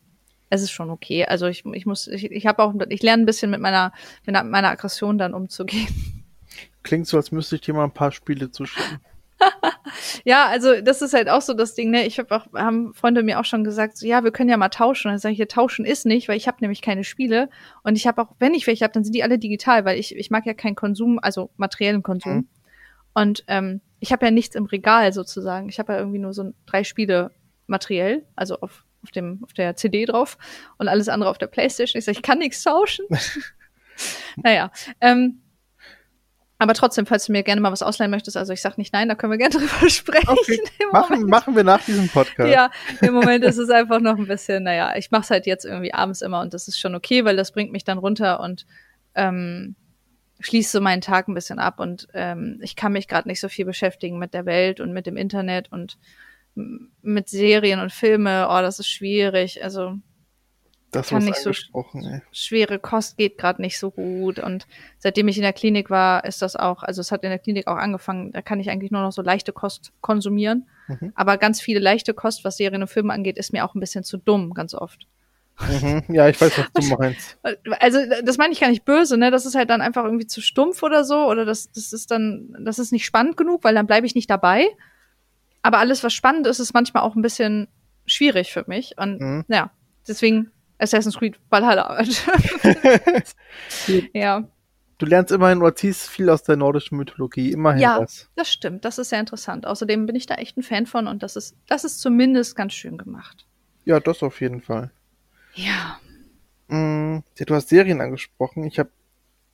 A: es ist schon okay. Also ich, ich muss, ich, ich habe auch, ich lerne ein bisschen mit meiner, mit meiner Aggression dann umzugehen.
B: Klingt so, als müsste ich dir mal ein paar Spiele zuschicken.
A: ja, also das ist halt auch so das Ding, ne? Ich habe auch, haben Freunde mir auch schon gesagt, so, ja, wir können ja mal tauschen. Und dann sage ich, hier tauschen ist nicht, weil ich habe nämlich keine Spiele. Und ich habe auch, wenn ich welche habe, dann sind die alle digital, weil ich, ich mag ja keinen Konsum, also materiellen Konsum. Mhm. Und ähm, ich habe ja nichts im Regal sozusagen. Ich habe ja irgendwie nur so drei Spiele materiell, also auf auf, dem, auf der CD drauf und alles andere auf der Playstation. Ich sage, ich kann nichts tauschen. naja. Ähm, aber trotzdem, falls du mir gerne mal was ausleihen möchtest, also ich sag nicht nein, da können wir gerne drüber sprechen. Okay.
B: Machen, machen wir nach diesem Podcast.
A: Ja, im Moment ist es einfach noch ein bisschen, naja, ich mache es halt jetzt irgendwie abends immer und das ist schon okay, weil das bringt mich dann runter und ähm, schließt so meinen Tag ein bisschen ab und ähm, ich kann mich gerade nicht so viel beschäftigen mit der Welt und mit dem Internet und mit Serien und Filme, oh, das ist schwierig. Also
B: das kann nicht so ey.
A: schwere Kost geht gerade nicht so gut und seitdem ich in der Klinik war, ist das auch, also es hat in der Klinik auch angefangen, da kann ich eigentlich nur noch so leichte Kost konsumieren, mhm. aber ganz viele leichte Kost, was Serien und Filme angeht, ist mir auch ein bisschen zu dumm, ganz oft.
B: Mhm. Ja, ich weiß, was du meinst.
A: Also, das meine ich gar nicht böse, ne? Das ist halt dann einfach irgendwie zu stumpf oder so, oder das, das ist dann, das ist nicht spannend genug, weil dann bleibe ich nicht dabei. Aber alles, was spannend ist, ist manchmal auch ein bisschen schwierig für mich. Und mhm. ja, deswegen Assassin's Creed Valhalla. ja.
B: Du lernst immerhin oder ziehst viel aus der nordischen Mythologie, immerhin
A: ja, das. das stimmt, das ist sehr interessant. Außerdem bin ich da echt ein Fan von und das ist, das ist zumindest ganz schön gemacht.
B: Ja, das auf jeden Fall.
A: Ja.
B: Mm, ja du hast Serien angesprochen. Ich habe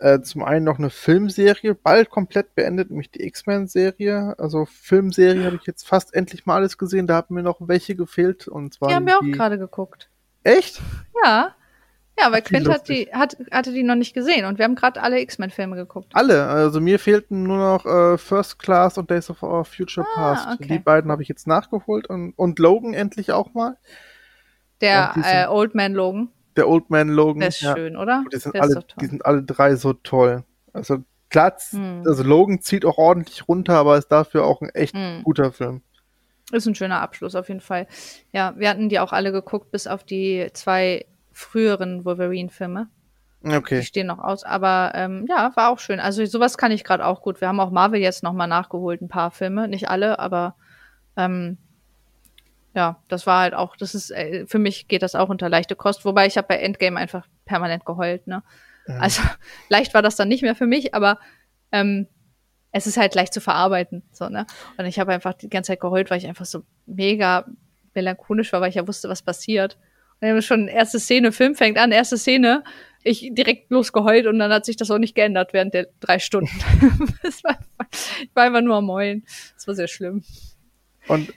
B: äh, zum einen noch eine Filmserie, bald komplett beendet, nämlich die X-Men-Serie. Also Filmserie habe ich jetzt fast endlich mal alles gesehen. Da haben mir noch welche gefehlt. Und zwar
A: die haben wir auch gerade geguckt.
B: Echt?
A: Ja. Ja, weil Quint hat die, hat, hatte die noch nicht gesehen und wir haben gerade alle X-Men-Filme geguckt.
B: Alle, also mir fehlten nur noch äh, First Class und Days of Our Future ah, Past. Okay. Die beiden habe ich jetzt nachgeholt und, und Logan endlich auch mal.
A: Der äh, Old Man Logan
B: der Old Man Logan.
A: Der ist ja. schön, oder?
B: Die sind, alle, die sind alle drei so toll. Also klar, hm. also Logan zieht auch ordentlich runter, aber ist dafür auch ein echt hm. guter Film.
A: Ist ein schöner Abschluss auf jeden Fall. Ja, wir hatten die auch alle geguckt, bis auf die zwei früheren Wolverine-Filme.
B: Okay.
A: Die stehen noch aus, aber ähm, ja, war auch schön. Also sowas kann ich gerade auch gut. Wir haben auch Marvel jetzt nochmal nachgeholt, ein paar Filme, nicht alle, aber ähm, ja, das war halt auch, das ist, äh, für mich geht das auch unter leichte Kost, wobei ich habe bei Endgame einfach permanent geheult, ne? Ja. Also leicht war das dann nicht mehr für mich, aber ähm, es ist halt leicht zu verarbeiten, so, ne? Und ich habe einfach die ganze Zeit geheult, weil ich einfach so mega melancholisch war, weil ich ja wusste, was passiert. Und dann schon erste Szene, Film fängt an, erste Szene, ich direkt losgeheult und dann hat sich das auch nicht geändert während der drei Stunden. war, ich war einfach nur am Heulen. Das war sehr schlimm.
B: Und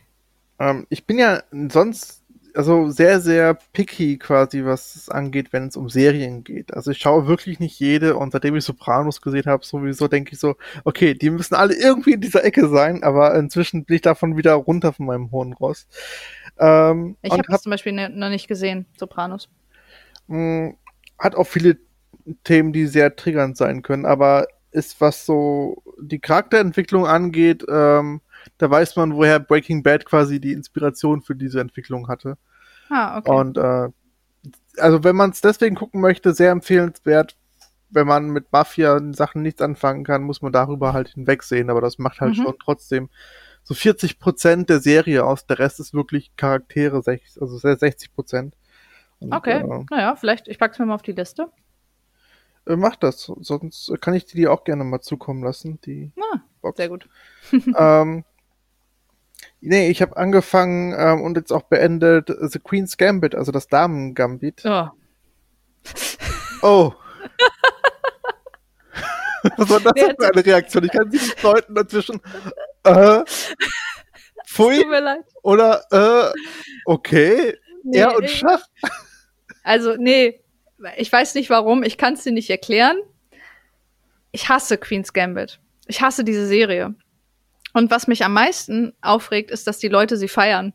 B: ähm, ich bin ja sonst also sehr, sehr picky quasi, was es angeht, wenn es um Serien geht. Also ich schaue wirklich nicht jede und seitdem ich Sopranos gesehen habe, sowieso denke ich so, okay, die müssen alle irgendwie in dieser Ecke sein, aber inzwischen bin ich davon wieder runter von meinem hohen Ross.
A: Ähm, ich habe hab, zum Beispiel ne, noch nicht gesehen, Sopranos.
B: Mh, hm, hat auch viele Themen, die sehr triggernd sein können, aber ist, was so die Charakterentwicklung angeht, ähm, da weiß man, woher Breaking Bad quasi die Inspiration für diese Entwicklung hatte. Ah, okay. Und äh, also wenn man es deswegen gucken möchte, sehr empfehlenswert. Wenn man mit Mafia-Sachen nichts anfangen kann, muss man darüber halt hinwegsehen, aber das macht halt mhm. schon trotzdem so 40 Prozent der Serie aus. Der Rest ist wirklich Charaktere, also 60 Prozent.
A: Okay, äh, naja, vielleicht, ich pack's mir mal auf die Liste.
B: Äh, mach das, sonst kann ich die dir auch gerne mal zukommen lassen, die
A: ah, Box. Sehr gut.
B: ähm, nee, ich habe angefangen ähm, und jetzt auch beendet The Queen's Gambit, also das Damen-Gambit.
A: Oh.
B: Oh. Was war das denn für eine Reaktion? Ich kann sie nicht deuten dazwischen. Äh, pfui. Tut mir leid. Oder, äh, okay. Nee, er und Schach.
A: Also, nee, ich weiß nicht warum, ich kann es dir nicht erklären. Ich hasse Queen's Gambit. Ich hasse diese Serie. Und was mich am meisten aufregt, ist, dass die Leute sie feiern.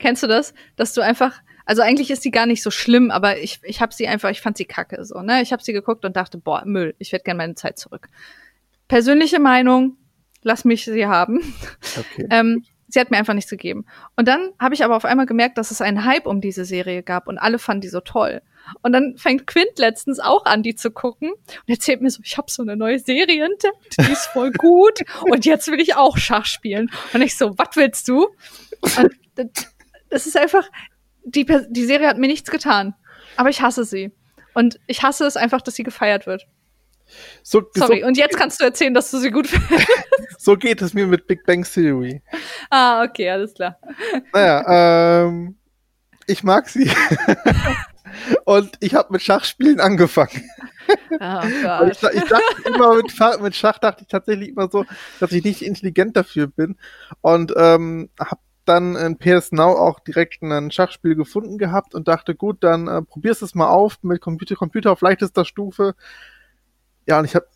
A: Kennst du das? Dass du einfach, also eigentlich ist sie gar nicht so schlimm, aber ich, ich habe sie einfach, ich fand sie kacke so, ne? Ich habe sie geguckt und dachte, boah, Müll, ich hätte gerne meine Zeit zurück. Persönliche Meinung, lass mich sie haben. Okay. ähm, sie hat mir einfach nichts gegeben. Und dann habe ich aber auf einmal gemerkt, dass es einen Hype um diese Serie gab und alle fanden die so toll. Und dann fängt Quint letztens auch an, die zu gucken und erzählt mir so, ich habe so eine neue Serie entdeckt, die ist voll gut und jetzt will ich auch Schach spielen. Und ich so, was willst du? Und das ist einfach, die, die Serie hat mir nichts getan, aber ich hasse sie. Und ich hasse es einfach, dass sie gefeiert wird. So, Sorry, so, und jetzt kannst du erzählen, dass du sie gut findest.
B: so geht es mir mit Big Bang Theory.
A: Ah, okay, alles klar.
B: Naja, ähm, ich mag sie. Und ich habe mit Schachspielen angefangen. Oh ich, ich, dachte immer mit, mit, Schach dachte ich tatsächlich immer so, dass ich nicht intelligent dafür bin. Und ähm, habe dann in PS Now auch direkt ein Schachspiel gefunden gehabt und dachte, gut, dann äh, probierst es mal auf mit Computer, Computer auf leichtester Stufe. Ja, und ich habe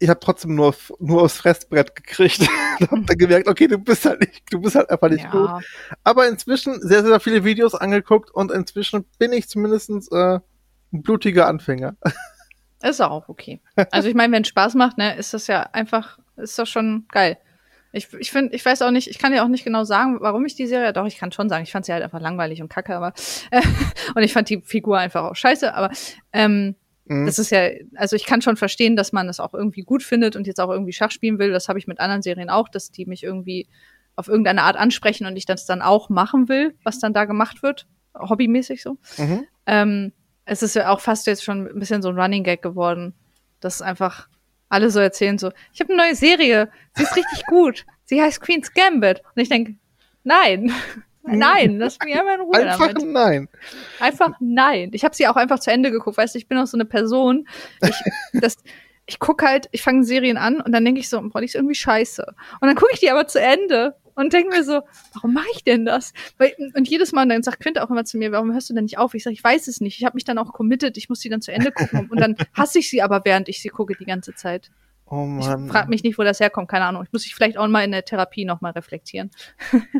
B: ich habe trotzdem nur, nur aufs Fressbrett gekriegt. und hab dann gemerkt, okay, du bist halt nicht, du bist halt einfach nicht ja. gut. Aber inzwischen sehr, sehr viele Videos angeguckt und inzwischen bin ich zumindest äh, ein blutiger Anfänger.
A: Ist auch okay. Also ich meine, wenn es Spaß macht, ne, ist das ja einfach, ist doch schon geil. Ich, ich finde, ich weiß auch nicht, ich kann ja auch nicht genau sagen, warum ich die Serie, doch, ich kann schon sagen, ich fand sie halt einfach langweilig und kacke, aber äh, und ich fand die Figur einfach auch scheiße, aber ähm, Mhm. Das ist ja, also ich kann schon verstehen, dass man das auch irgendwie gut findet und jetzt auch irgendwie Schach spielen will. Das habe ich mit anderen Serien auch, dass die mich irgendwie auf irgendeine Art ansprechen und ich das dann auch machen will, was dann da gemacht wird, hobbymäßig so. Mhm. Ähm, es ist ja auch fast jetzt schon ein bisschen so ein Running Gag geworden, dass einfach alle so erzählen so, ich habe eine neue Serie, sie ist richtig gut, sie heißt Queen's Gambit und ich denke, nein, Nein, lass mich einfach in Ruhe
B: Einfach damit. nein.
A: Einfach nein. Ich habe sie auch einfach zu Ende geguckt, weißt du, ich bin auch so eine Person, ich, das, ich guck halt, ich fange Serien an und dann denke ich so, boah, die ist irgendwie scheiße. Und dann gucke ich die aber zu Ende und denke mir so, warum mache ich denn das? Weil, und jedes Mal, und dann sagt Quint auch immer zu mir, warum hörst du denn nicht auf? Ich sage, ich weiß es nicht. Ich habe mich dann auch committed, ich muss die dann zu Ende gucken. Und dann hasse ich sie aber, während ich sie gucke, die ganze Zeit. Oh Mann. Ich frage mich nicht, wo das herkommt, keine Ahnung. Ich muss mich vielleicht auch mal in der Therapie nochmal reflektieren.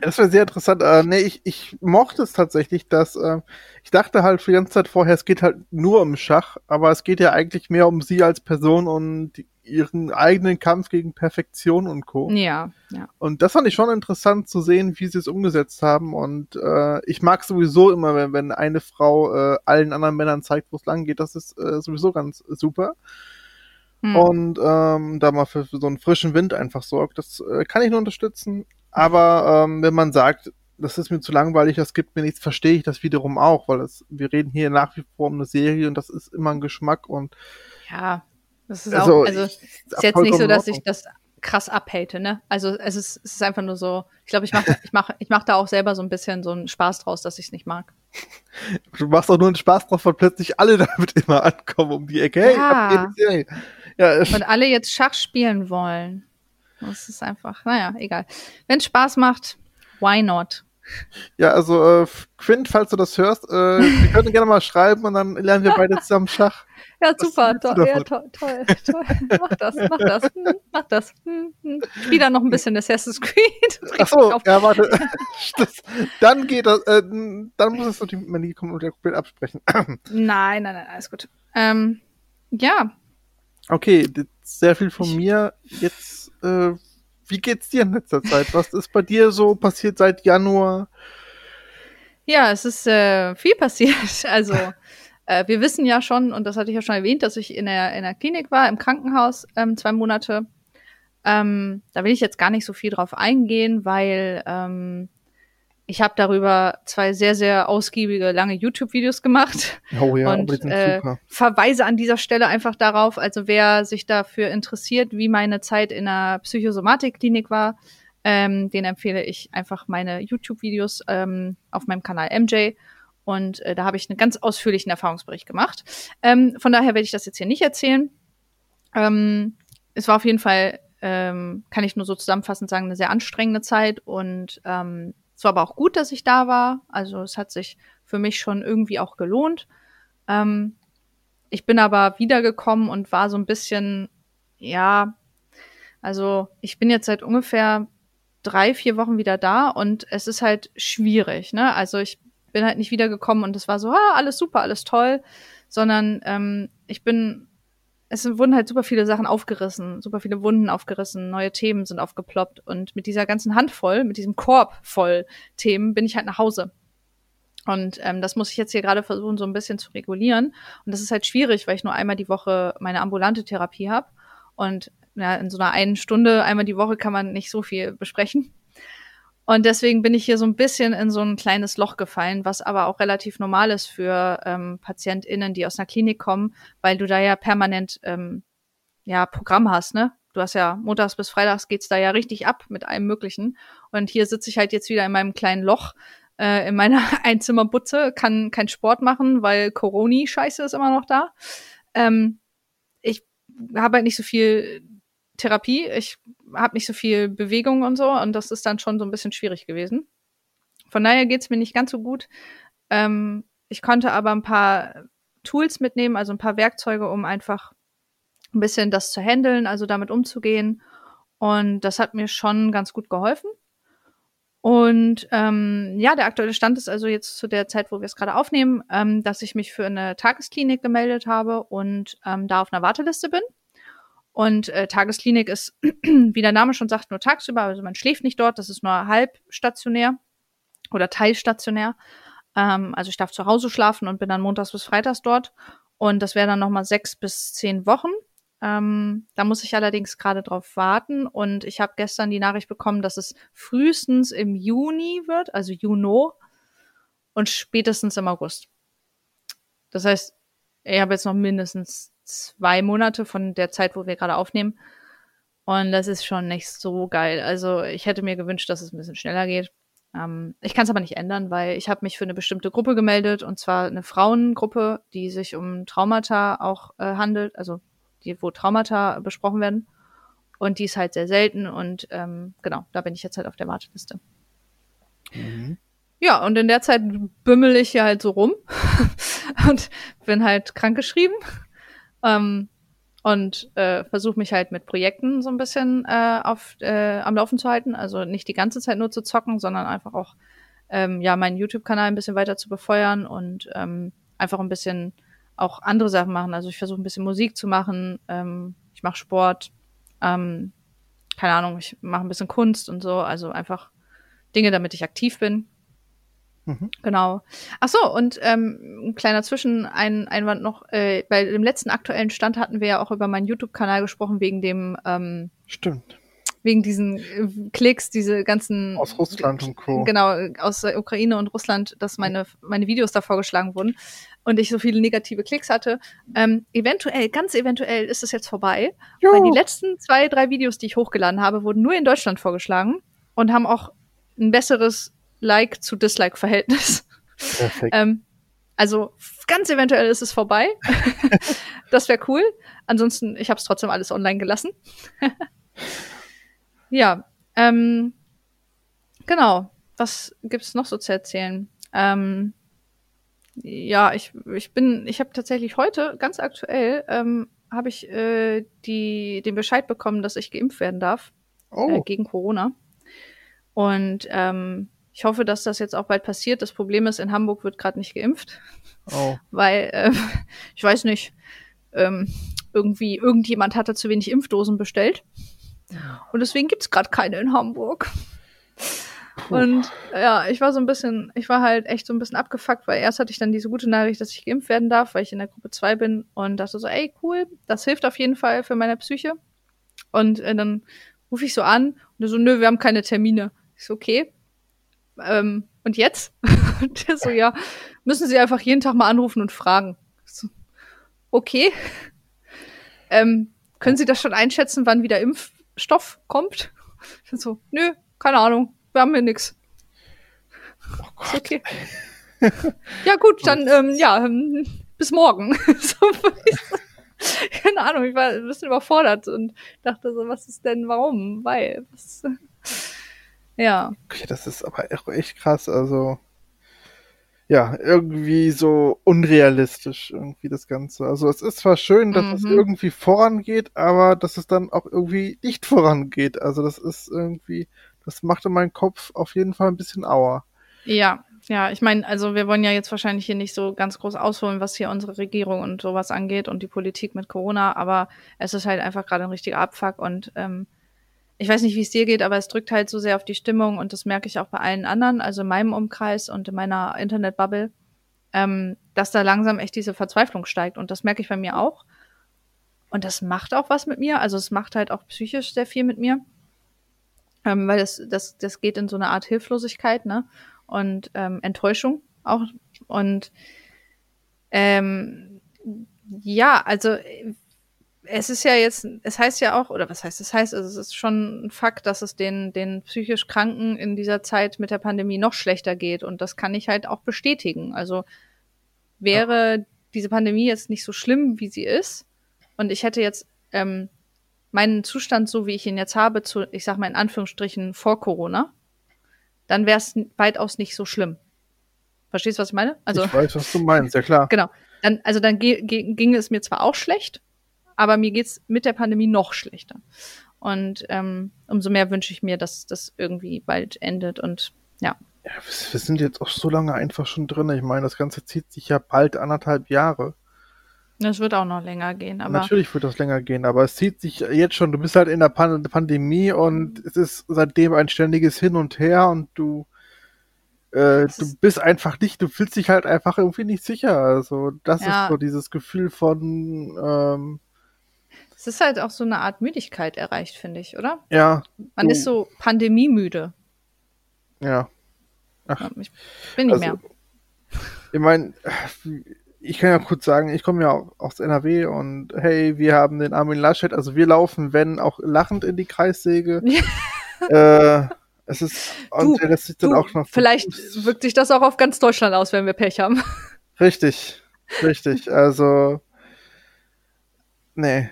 B: das wäre sehr interessant. Äh, nee, ich, ich mochte es tatsächlich, dass äh, ich dachte halt für die ganze Zeit vorher, es geht halt nur um Schach, aber es geht ja eigentlich mehr um sie als Person und ihren eigenen Kampf gegen Perfektion und Co.
A: Ja, ja.
B: Und das fand ich schon interessant zu sehen, wie sie es umgesetzt haben. Und äh, ich mag sowieso immer, wenn, wenn eine Frau äh, allen anderen Männern zeigt, wo es lang geht. Das ist äh, sowieso ganz super hm. und ähm, da mal für, für, so einen frischen Wind einfach sorgt. Das äh, kann ich nur unterstützen. Aber ähm, wenn man sagt, das ist mir zu langweilig, das gibt mir nichts, verstehe ich das wiederum auch, weil das, wir reden hier nach wie vor um eine Serie und das ist immer ein Geschmack und
A: ja, das ist also, auch, also ist jetzt nicht so, dass ich das krass abhate, ne? Also es ist, es ist einfach nur so, ich glaube, ich mache ich mach, ich mach da auch selber so ein bisschen so einen Spaß draus, dass ich es nicht mag.
B: Du machst auch nur einen Spaß drauf, weil plötzlich alle damit immer ankommen um die Ecke. Hey,
A: ja. Ja. Und alle jetzt Schach spielen wollen. Das ist einfach, naja, egal. Wenn es Spaß macht, why not?
B: Ja, also äh, Quint, falls du das hörst, äh, wir können gerne mal schreiben und dann lernen wir beide zusammen Schach.
A: Ja, super, to ja, to toll, toll. Mach das, mach das, hm, mach das. Hm, hm. Spiel dann noch ein bisschen Assassin's Creed.
B: Achso, ja, warte. das, dann geht das, äh, dann muss es natürlich mit kommen und der komplett absprechen.
A: nein, nein, nein, alles gut. Ähm, ja.
B: Okay, sehr viel von mir. Jetzt, äh, wie geht's dir in letzter Zeit? Was ist bei dir so passiert seit Januar?
A: Ja, es ist äh, viel passiert. Also äh, wir wissen ja schon, und das hatte ich ja schon erwähnt, dass ich in der, in der Klinik war, im Krankenhaus, ähm, zwei Monate. Ähm, da will ich jetzt gar nicht so viel drauf eingehen, weil ähm, ich habe darüber zwei sehr, sehr ausgiebige, lange YouTube-Videos gemacht.
B: Oh ja,
A: und äh, verweise an dieser Stelle einfach darauf, also wer sich dafür interessiert, wie meine Zeit in einer Psychosomatik-Klinik war, ähm, den empfehle ich einfach meine YouTube-Videos ähm, auf meinem Kanal MJ. Und äh, da habe ich einen ganz ausführlichen Erfahrungsbericht gemacht. Ähm, von daher werde ich das jetzt hier nicht erzählen. Ähm, es war auf jeden Fall, ähm, kann ich nur so zusammenfassend sagen, eine sehr anstrengende Zeit. Und ähm, es war aber auch gut, dass ich da war. Also es hat sich für mich schon irgendwie auch gelohnt. Ähm, ich bin aber wiedergekommen und war so ein bisschen, ja, also ich bin jetzt seit ungefähr drei, vier Wochen wieder da und es ist halt schwierig, ne? Also ich bin halt nicht wiedergekommen und es war so, ah, alles super, alles toll, sondern ähm, ich bin, es wurden halt super viele Sachen aufgerissen, super viele Wunden aufgerissen, neue Themen sind aufgeploppt und mit dieser ganzen Handvoll, mit diesem Korb voll Themen bin ich halt nach Hause. Und ähm, das muss ich jetzt hier gerade versuchen, so ein bisschen zu regulieren. Und das ist halt schwierig, weil ich nur einmal die Woche meine ambulante Therapie habe. Und ja, in so einer einen Stunde, einmal die Woche kann man nicht so viel besprechen. Und deswegen bin ich hier so ein bisschen in so ein kleines Loch gefallen, was aber auch relativ normal ist für ähm, PatientInnen, die aus einer Klinik kommen, weil du da ja permanent ähm, ja Programm hast, ne? Du hast ja montags bis freitags geht's da ja richtig ab mit allem Möglichen. Und hier sitze ich halt jetzt wieder in meinem kleinen Loch äh, in meiner Einzimmerbutze, kann keinen Sport machen, weil Coroni-Scheiße ist immer noch da. Ähm, ich habe halt nicht so viel Therapie. Ich habe nicht so viel Bewegung und so und das ist dann schon so ein bisschen schwierig gewesen. Von daher geht's mir nicht ganz so gut. Ähm, ich konnte aber ein paar Tools mitnehmen, also ein paar Werkzeuge, um einfach ein bisschen das zu handeln, also damit umzugehen. Und das hat mir schon ganz gut geholfen. Und ähm, ja, der aktuelle Stand ist also jetzt zu der Zeit, wo wir es gerade aufnehmen, ähm, dass ich mich für eine Tagesklinik gemeldet habe und ähm, da auf einer Warteliste bin. Und äh, Tagesklinik ist, wie der Name schon sagt, nur tagsüber, also man schläft nicht dort, das ist nur halbstationär oder teilstationär. Ähm, also ich darf zu Hause schlafen und bin dann montags bis freitags dort. Und das wäre dann nochmal sechs bis zehn Wochen. Ähm, da muss ich allerdings gerade drauf warten. Und ich habe gestern die Nachricht bekommen, dass es frühestens im Juni wird, also Juno, und spätestens im August. Das heißt, ich habe jetzt noch mindestens zwei Monate von der Zeit, wo wir gerade aufnehmen. Und das ist schon nicht so geil. Also ich hätte mir gewünscht, dass es ein bisschen schneller geht. Ähm, ich kann es aber nicht ändern, weil ich habe mich für eine bestimmte Gruppe gemeldet, und zwar eine Frauengruppe, die sich um Traumata auch äh, handelt, also die, wo Traumata besprochen werden. Und die ist halt sehr selten und ähm, genau, da bin ich jetzt halt auf der Warteliste. Mhm. Ja, und in der Zeit bümmel ich hier halt so rum und bin halt krankgeschrieben ähm, und äh, versuche mich halt mit Projekten so ein bisschen äh, auf, äh, am Laufen zu halten. Also nicht die ganze Zeit nur zu zocken, sondern einfach auch ähm, ja meinen YouTube-Kanal ein bisschen weiter zu befeuern und ähm, einfach ein bisschen auch andere Sachen machen. Also ich versuche ein bisschen Musik zu machen, ähm, ich mache Sport, ähm, keine Ahnung, ich mache ein bisschen Kunst und so. Also einfach Dinge, damit ich aktiv bin. Mhm. Genau. Ach so, und ähm, ein kleiner Zwischeneinwand noch. Äh, bei dem letzten aktuellen Stand hatten wir ja auch über meinen YouTube-Kanal gesprochen, wegen dem
B: ähm, Stimmt.
A: wegen diesen äh, Klicks, diese ganzen
B: Aus Russland und Co.
A: Genau, aus der Ukraine und Russland, dass meine, meine Videos da vorgeschlagen wurden und ich so viele negative Klicks hatte. Ähm, eventuell, ganz eventuell ist es jetzt vorbei,
B: Jo.
A: weil die letzten zwei, drei Videos, die ich hochgeladen habe, wurden nur in Deutschland vorgeschlagen und haben auch ein besseres Like zu Dislike-Verhältnis.
B: Perfekt.
A: Ähm, also ganz eventuell ist es vorbei. das wäre cool. Ansonsten, ich habe es trotzdem alles online gelassen. ja, ähm, genau. Was gibt's noch so zu erzählen? Ähm, ja, ich, ich bin, ich habe tatsächlich heute ganz aktuell ähm, habe ich äh, die, den Bescheid bekommen, dass ich geimpft werden darf äh,
B: oh,
A: gegen Corona. Und ähm, ich hoffe, dass das jetzt auch bald passiert. Das Problem ist, in Hamburg wird gerade nicht geimpft,
B: oh.
A: weil äh, ich weiß nicht, ähm, irgendwie irgendjemand hatte zu wenig Impfdosen bestellt und deswegen gibt's gerade keine in Hamburg.
B: Puh.
A: Und ja, ich war so ein bisschen, ich war halt echt so ein bisschen abgefuckt, weil erst hatte ich dann diese gute Nachricht, dass ich geimpft werden darf, weil ich in der Gruppe 2 bin und dachte so, ey, cool, das hilft auf jeden Fall für meine Psyche. Und äh, dann rufe ich so an und so, nö, wir haben keine Termine. Ich so, okay. Ähm, und jetzt? und der so, ja, müssen Sie einfach jeden Tag mal anrufen und fragen. So, okay. Ähm, können Sie das schon einschätzen, wann wieder Impfstoff kommt? Ich so, nö, keine Ahnung, wir haben hier nix.
B: oh Gott.
A: okay. ja, gut, dann, ähm, ja, ähm, bis morgen. so, keine Ahnung, ich war ein bisschen überfordert und dachte so, was ist denn, warum? Weil, was, ja.
B: Okay, das ist aber echt- krass. Also, ja, irgendwie so unrealistisch, irgendwie das Ganze. Also, es ist zwar schön, dass es
A: Mhm.
B: irgendwie vorangeht, aber dass es dann auch irgendwie nicht vorangeht. Also, das ist irgendwie, das machte meinen Kopf auf jeden Fall ein bisschen auer.
A: Ja, ja, ich meine, also wir wollen ja jetzt wahrscheinlich hier nicht so ganz groß ausholen, was hier unsere Regierung und sowas angeht und die Politik mit Corona, aber es ist halt einfach gerade ein richtiger Abfuck und ähm, ich weiß nicht, wie es dir geht, aber es drückt halt so sehr auf die Stimmung und das merke ich auch bei allen anderen, also in meinem Umkreis und in meiner Internetbubble, ähm, dass da langsam echt diese Verzweiflung steigt und das merke ich bei mir auch. Und das macht auch was mit mir, also es macht halt auch psychisch sehr viel mit mir, ähm, weil das, das, das geht in so eine Art Hilflosigkeit, ne? und ähm, Enttäuschung auch. Und ähm, ja, also äh, es ist ja jetzt, es heißt ja auch, oder was heißt es heißt, also es ist schon ein Fakt, dass es den, den psychisch Kranken in dieser Zeit mit der Pandemie noch schlechter geht. Und das kann ich halt auch bestätigen. Also wäre diese Pandemie jetzt nicht so schlimm, wie sie ist, und ich hätte jetzt ähm, meinen Zustand, so wie ich ihn jetzt habe, zu, ich sag mal in Anführungsstrichen, vor Corona, dann wäre es weitaus nicht so schlimm. Verstehst du, was ich meine? Also,
B: ich weiß, was du meinst, ja klar.
A: genau. Dann, also dann ging es mir zwar auch schlecht, aber mir geht's mit der Pandemie noch schlechter. Und ähm, umso mehr wünsche ich mir, dass das irgendwie bald endet. Und ja,
B: Ja, wir, wir sind jetzt auch so lange einfach schon drin. Ich meine, das Ganze zieht sich ja bald anderthalb Jahre.
A: das wird auch noch länger gehen. Aber
B: Natürlich wird das länger gehen, aber es zieht sich jetzt schon. Du bist halt in der Pan Pandemie und es ist seitdem ein ständiges Hin und Her und du, äh,
A: Es
B: du
A: ist-
B: bist einfach nicht, du fühlst dich halt einfach irgendwie nicht sicher. Also das
A: Ja.
B: ist so dieses Gefühl von, ähm,
A: es ist halt auch so eine Art Müdigkeit erreicht, finde ich, oder?
B: ja,
A: Man
B: Du-
A: ist so pandemiemüde.
B: ja.
A: Ja, Ich bin nicht
B: Also,
A: mehr.
B: Ich meine, ich kann ja kurz sagen, ich komme ja auch aus NRW und hey, wir haben den Armin Laschet, also wir laufen, wenn auch lachend in die Kreissäge. äh, es ist, und
A: Du,
B: der lässt sich dann auch noch.
A: vielleicht wirkt sich das auch auf ganz Deutschland aus, wenn wir Pech haben.
B: Richtig, richtig. Also, nee,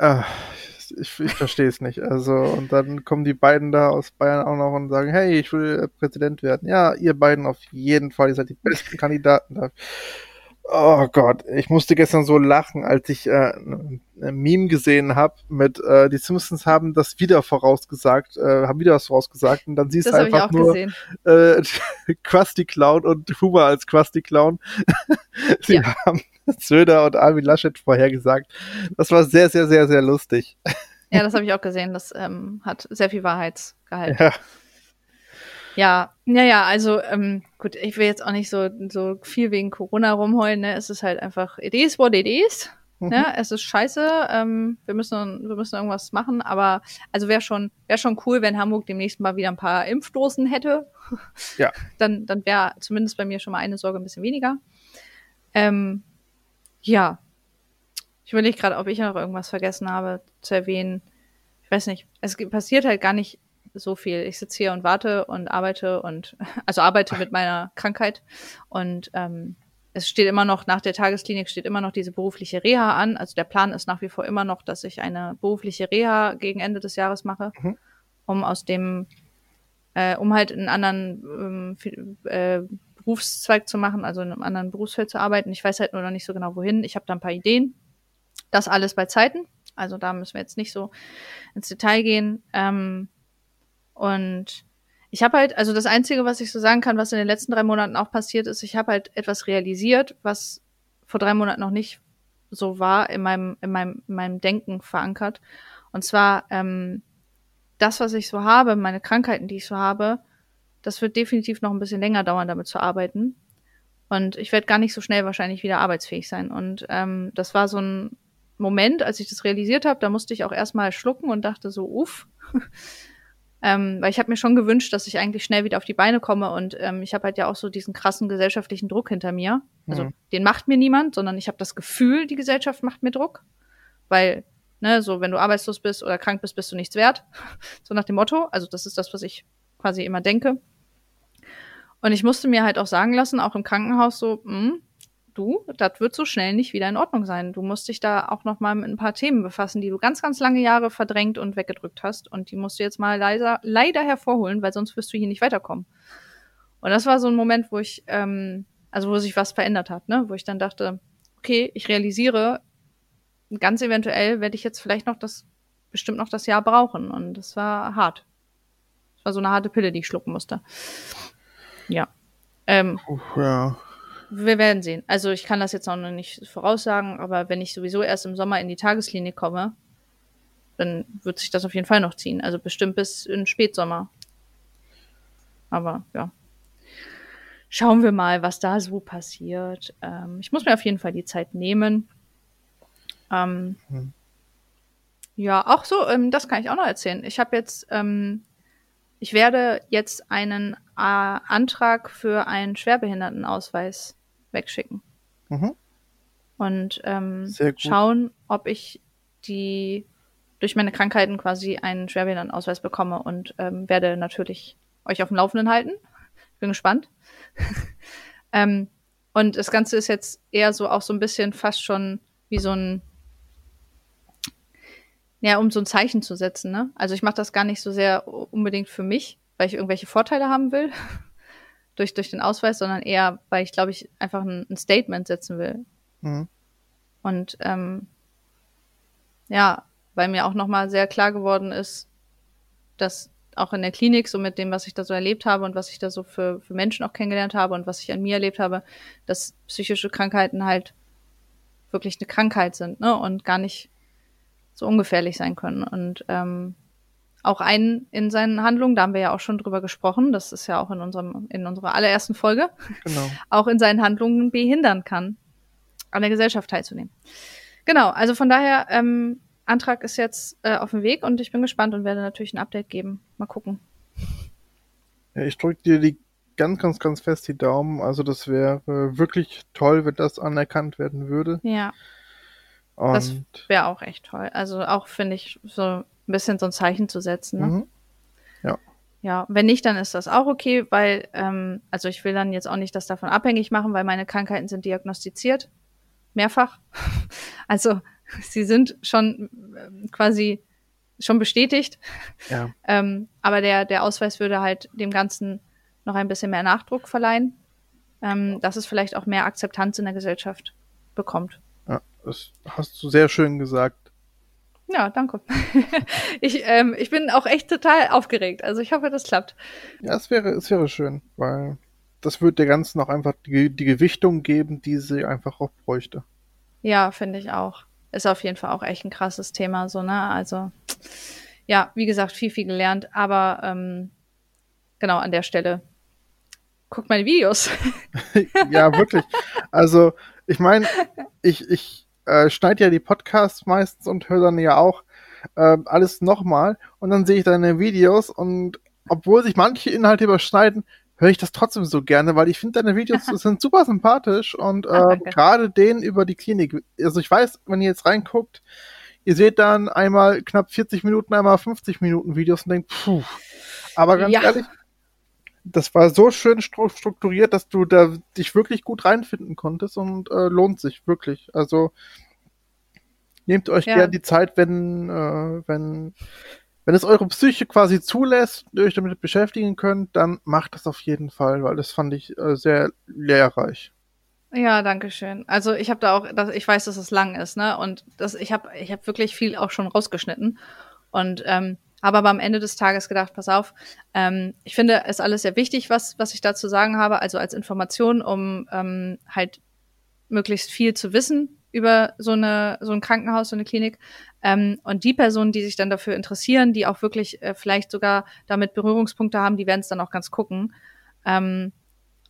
B: äh, ich, ich verstehe es nicht. Also, und dann kommen die beiden da aus Bayern auch noch und sagen, hey, ich will äh, Präsident werden. Ja, ihr beiden auf jeden Fall, ihr seid die besten Kandidaten da. Oh Gott, ich musste gestern so lachen, als ich äh, ein Meme gesehen habe mit, äh, die Simpsons haben das wieder vorausgesagt, äh, haben wieder was vorausgesagt und dann siehst du einfach
A: auch
B: nur
A: gesehen.
B: äh, Krusty Clown und Huber als Krusty Clown. Sie
A: Ja.
B: haben Söder und Armin Laschet vorhergesagt. Das war sehr, sehr, sehr, sehr lustig.
A: Ja, das habe ich auch gesehen. Das ähm, hat sehr viel Wahrheitsgehalt.
B: Ja,
A: Ja, ja, ja, also ähm, gut, ich will jetzt auch nicht so, so viel wegen Corona rumheulen, ne? Es ist halt einfach, it is what it is. Mhm. Ja, es ist scheiße, ähm, wir müssen, wir müssen irgendwas machen, aber also wäre schon, wäre schon cool, wenn Hamburg demnächst mal wieder ein paar Impfdosen hätte.
B: Ja.
A: Dann, dann wäre zumindest bei mir schon mal eine Sorge ein bisschen weniger. Ähm, ja. Ich überlege gerade, ob ich noch irgendwas vergessen habe zu erwähnen. Ich weiß nicht. Es passiert halt gar nicht so viel. Ich sitze hier und warte und arbeite und also arbeite mit meiner Krankheit und ähm, es steht immer noch, nach der Tagesklinik steht immer noch diese berufliche Reha an. Also der Plan ist nach wie vor immer noch, dass ich eine berufliche Reha gegen Ende des Jahres mache, mhm. um aus dem, äh, um halt einen anderen ähm, äh, Berufszweig zu machen, also in einem anderen Berufsfeld zu arbeiten. Ich weiß halt nur noch nicht so genau wohin. Ich habe da ein paar Ideen. Das alles bei Zeiten. Also da müssen wir jetzt nicht so ins Detail gehen. Ähm, und ich habe halt, also das Einzige, was ich so sagen kann, was in den letzten drei Monaten auch passiert ist, ich habe halt etwas realisiert, was vor drei Monaten noch nicht so war in meinem, in meinem, in meinem Denken verankert. Und zwar, ähm, das, was ich so habe, meine Krankheiten, die ich so habe, das wird definitiv noch ein bisschen länger dauern, damit zu arbeiten. Und ich werde gar nicht so schnell wahrscheinlich wieder arbeitsfähig sein. Und ähm, das war so ein Moment, als ich das realisiert habe, da musste ich auch erstmal schlucken und dachte so, uff, ähm, weil ich habe mir schon gewünscht, dass ich eigentlich schnell wieder auf die Beine komme und ähm, ich habe halt ja auch so diesen krassen gesellschaftlichen Druck hinter mir. Also mhm. den macht mir niemand, sondern ich habe das Gefühl, die Gesellschaft macht mir Druck, weil ne, so wenn du arbeitslos bist oder krank bist, bist du nichts wert, so nach dem Motto. Also das ist das, was ich quasi immer denke. Und ich musste mir halt auch sagen lassen, auch im Krankenhaus so, mh, hm, du, das wird so schnell nicht wieder in Ordnung sein. Du musst dich da auch noch mal mit ein paar Themen befassen, die du ganz, ganz lange Jahre verdrängt und weggedrückt hast. Und die musst du jetzt mal leider, leider hervorholen, weil sonst wirst du hier nicht weiterkommen. Und das war so ein Moment, wo ich, ähm, also wo sich was verändert hat, ne? Wo ich dann dachte, okay, ich realisiere, ganz eventuell werde ich jetzt vielleicht noch das, bestimmt noch das Jahr brauchen. Und das war hart. Das war so eine harte Pille, die ich schlucken musste. Ja. Ähm,
B: Uff, ja
A: wir werden sehen. Also ich kann das jetzt auch noch nicht voraussagen, aber wenn ich sowieso erst im Sommer in die Tagesklinik komme, dann wird sich das auf jeden Fall noch ziehen. Also bestimmt bis in Spätsommer. Aber ja. Schauen wir mal, was da so passiert. Ähm, ich muss mir auf jeden Fall die Zeit nehmen. Ähm, hm. Ja, auch so, ähm, das kann ich auch noch erzählen. Ich habe jetzt, ähm, ich werde jetzt einen äh, Antrag für einen Schwerbehindertenausweis wegschicken. Mhm. Und ähm, schauen, ob ich die durch meine Krankheiten quasi einen Schwerbehindertenausweis bekomme und ähm, werde natürlich euch auf dem Laufenden halten. Bin gespannt. ähm, und das Ganze ist jetzt eher so auch so ein bisschen fast schon wie so ein, ja, um so ein Zeichen zu setzen. Ne? Also ich mache das gar nicht so sehr unbedingt für mich, weil ich irgendwelche Vorteile haben will, durch, durch den Ausweis, sondern eher, weil ich, glaube ich, einfach ein, ein Statement setzen will. Mhm. Und ähm, ja, weil mir auch nochmal sehr klar geworden ist, dass auch in der Klinik, so mit dem, was ich da so erlebt habe und was ich da so für, für Menschen auch kennengelernt habe und was ich an mir erlebt habe, dass psychische Krankheiten halt wirklich eine Krankheit sind, ne? Und gar nicht so ungefährlich sein können. Und ähm, auch einen in seinen Handlungen, da haben wir ja auch schon drüber gesprochen, das ist ja auch in unserem, in unserer allerersten Folge, genau. auch in seinen Handlungen behindern kann, an der Gesellschaft teilzunehmen. Genau, also von daher, ähm, Antrag ist jetzt äh, auf dem Weg und ich bin gespannt und werde natürlich ein Update geben. Mal gucken.
B: Ja, ich drücke dir die ganz, ganz, ganz fest die Daumen. Also das wäre wirklich toll, wenn das anerkannt werden würde.
A: Ja. Und das wäre auch echt toll. Also auch finde ich so ein bisschen so ein Zeichen zu setzen. Ne? Mhm.
B: Ja.
A: Ja, wenn nicht, dann ist das auch okay, weil, ähm, also ich will dann jetzt auch nicht das davon abhängig machen, weil meine Krankheiten sind diagnostiziert. Mehrfach. Also sie sind schon äh, quasi schon bestätigt.
B: Ja.
A: ähm, aber der, der Ausweis würde halt dem Ganzen noch ein bisschen mehr Nachdruck verleihen, ähm, dass es vielleicht auch mehr Akzeptanz in der Gesellschaft bekommt.
B: Ja, das hast du sehr schön gesagt.
A: Ja, danke. ich, ähm, ich bin auch echt total aufgeregt. Also ich hoffe, das klappt.
B: Ja, es wäre, es wäre schön, weil das würde der Ganzen auch einfach die, die Gewichtung geben, die sie einfach auch bräuchte.
A: Ja, finde ich auch. Ist auf jeden Fall auch echt ein krasses Thema, so, ne? Also, ja, wie gesagt, viel, viel gelernt, aber ähm, genau an der Stelle. Guck meine Videos.
B: ja, wirklich. Also, ich meine, ich, ich äh, schneide ja die Podcasts meistens und höre dann ja auch äh, alles nochmal und dann sehe ich deine Videos und obwohl sich manche Inhalte überschneiden, höre ich das trotzdem so gerne, weil ich finde deine Videos sind super sympathisch und äh, gerade den über die Klinik. Also ich weiß, wenn ihr jetzt reinguckt, ihr seht dann einmal knapp 40 Minuten, einmal 50 Minuten Videos und denkt, puh. Aber ganz ja. ehrlich, das war so schön strukturiert, dass du da dich wirklich gut reinfinden konntest und äh, lohnt sich wirklich. Also nehmt euch ja. gerne die Zeit, wenn, äh, wenn, wenn es eure Psyche quasi zulässt, ihr euch damit beschäftigen könnt, dann macht das auf jeden Fall, weil das fand ich äh, sehr lehrreich.
A: Ja, danke schön. Also ich habe da auch, das, ich weiß, dass es lang ist, ne? Und das, ich habe, ich habe wirklich viel auch schon rausgeschnitten und ähm, habe aber am Ende des Tages gedacht, pass auf, ähm, ich finde es alles sehr wichtig, was was ich da zu sagen habe, also als Information, um ähm, halt möglichst viel zu wissen über so eine so ein Krankenhaus, so eine Klinik. Ähm, und die Personen, die sich dann dafür interessieren, die auch wirklich äh, vielleicht sogar damit Berührungspunkte haben, die werden es dann auch ganz gucken. Ähm,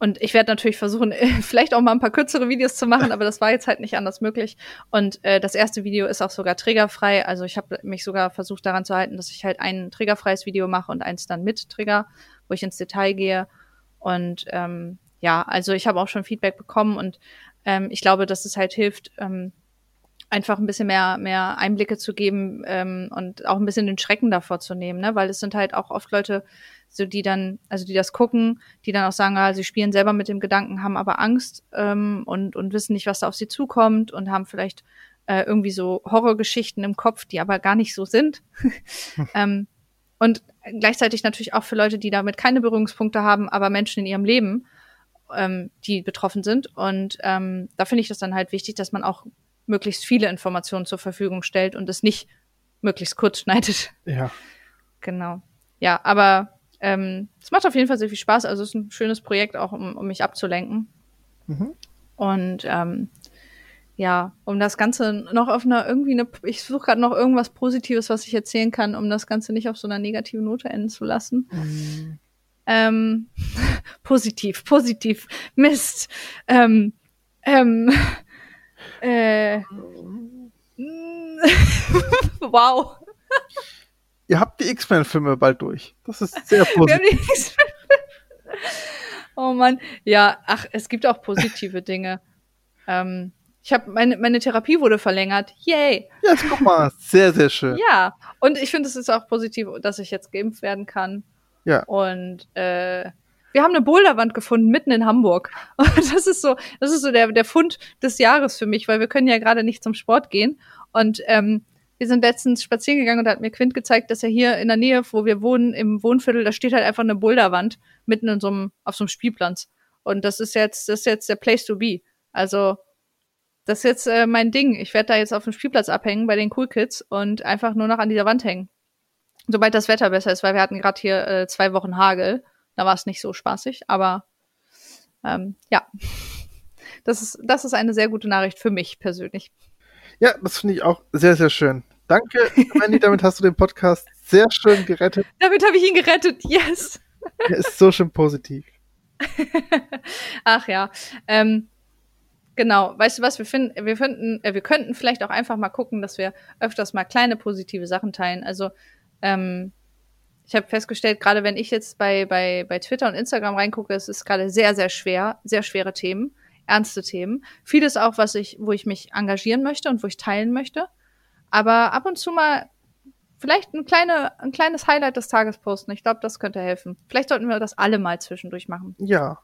A: und ich werde natürlich versuchen, vielleicht auch mal ein paar kürzere Videos zu machen, aber das war jetzt halt nicht anders möglich. Und äh, das erste Video ist auch sogar triggerfrei. Also ich habe mich sogar versucht daran zu halten, dass ich halt ein triggerfreies Video mache und eins dann mit Trigger, wo ich ins Detail gehe. Und ähm, ja, also ich habe auch schon Feedback bekommen und ähm, ich glaube, dass es halt hilft, ähm, einfach ein bisschen mehr, mehr Einblicke zu geben ähm, und auch ein bisschen den Schrecken davor zu nehmen, ne? Weil es sind halt auch oft Leute, so die dann, also die das gucken, die dann auch sagen, ah, sie spielen selber mit dem Gedanken, haben aber Angst ähm, und, und wissen nicht, was da auf sie zukommt und haben vielleicht äh, irgendwie so Horrorgeschichten im Kopf, die aber gar nicht so sind. ähm, und gleichzeitig natürlich auch für Leute, die damit keine Berührungspunkte haben, aber Menschen in ihrem Leben, ähm, die betroffen sind. Und ähm, da finde ich das dann halt wichtig, dass man auch möglichst viele Informationen zur Verfügung stellt und es nicht möglichst kurz schneidet.
B: Ja.
A: Genau. Ja, aber ähm, es macht auf jeden Fall sehr viel Spaß. Also es ist ein schönes Projekt auch, um, um mich abzulenken. Mhm. Und ähm, ja, um das Ganze noch auf einer irgendwie eine, ich suche gerade noch irgendwas Positives, was ich erzählen kann, um das Ganze nicht auf so einer negativen Note enden zu lassen. Mhm. Ähm, positiv, positiv, Mist. Ähm, ähm, äh, wow.
B: Ihr habt die X-Men-Filme bald durch. Das ist sehr positiv.
A: oh Mann. Ja, ach, es gibt auch positive Dinge. ähm, ich habe meine, meine Therapie wurde verlängert. Yay!
B: Ja, guck mal, sehr, sehr schön.
A: Ja, und ich finde, es ist auch positiv, dass ich jetzt geimpft werden kann.
B: Ja.
A: Und äh, wir haben eine Boulderwand gefunden mitten in Hamburg. Und das ist so, das ist so der, der Fund des Jahres für mich, weil wir können ja gerade nicht zum Sport gehen. Und ähm, wir sind letztens spazieren gegangen und da hat mir Quint gezeigt, dass er hier in der Nähe, wo wir wohnen, im Wohnviertel, da steht halt einfach eine Boulderwand mitten in so einem, auf so einem Spielplatz. Und das ist jetzt, das ist jetzt der Place to be. Also, das ist jetzt äh, mein Ding. Ich werde da jetzt auf dem Spielplatz abhängen bei den Cool Kids und einfach nur noch an dieser Wand hängen. Sobald das Wetter besser ist, weil wir hatten gerade hier äh, zwei Wochen Hagel. Da war es nicht so spaßig, aber ähm, ja. Das ist, das ist eine sehr gute Nachricht für mich persönlich.
B: Ja, das finde ich auch sehr, sehr schön. Danke, Mandy, damit hast du den Podcast sehr schön gerettet.
A: Damit habe ich ihn gerettet, yes.
B: Er ist so schön positiv.
A: Ach ja. Ähm, genau, weißt du was, wir finden, wir finden, äh, wir könnten vielleicht auch einfach mal gucken, dass wir öfters mal kleine positive Sachen teilen. Also ähm, ich habe festgestellt, gerade wenn ich jetzt bei, bei, bei Twitter und Instagram reingucke, es ist gerade sehr, sehr schwer, sehr schwere Themen, ernste Themen. Vieles auch, was ich, wo ich mich engagieren möchte und wo ich teilen möchte. Aber ab und zu mal vielleicht ein, kleine, ein kleines Highlight des Tages posten. Ich glaube, das könnte helfen. Vielleicht sollten wir das alle mal zwischendurch machen.
B: Ja.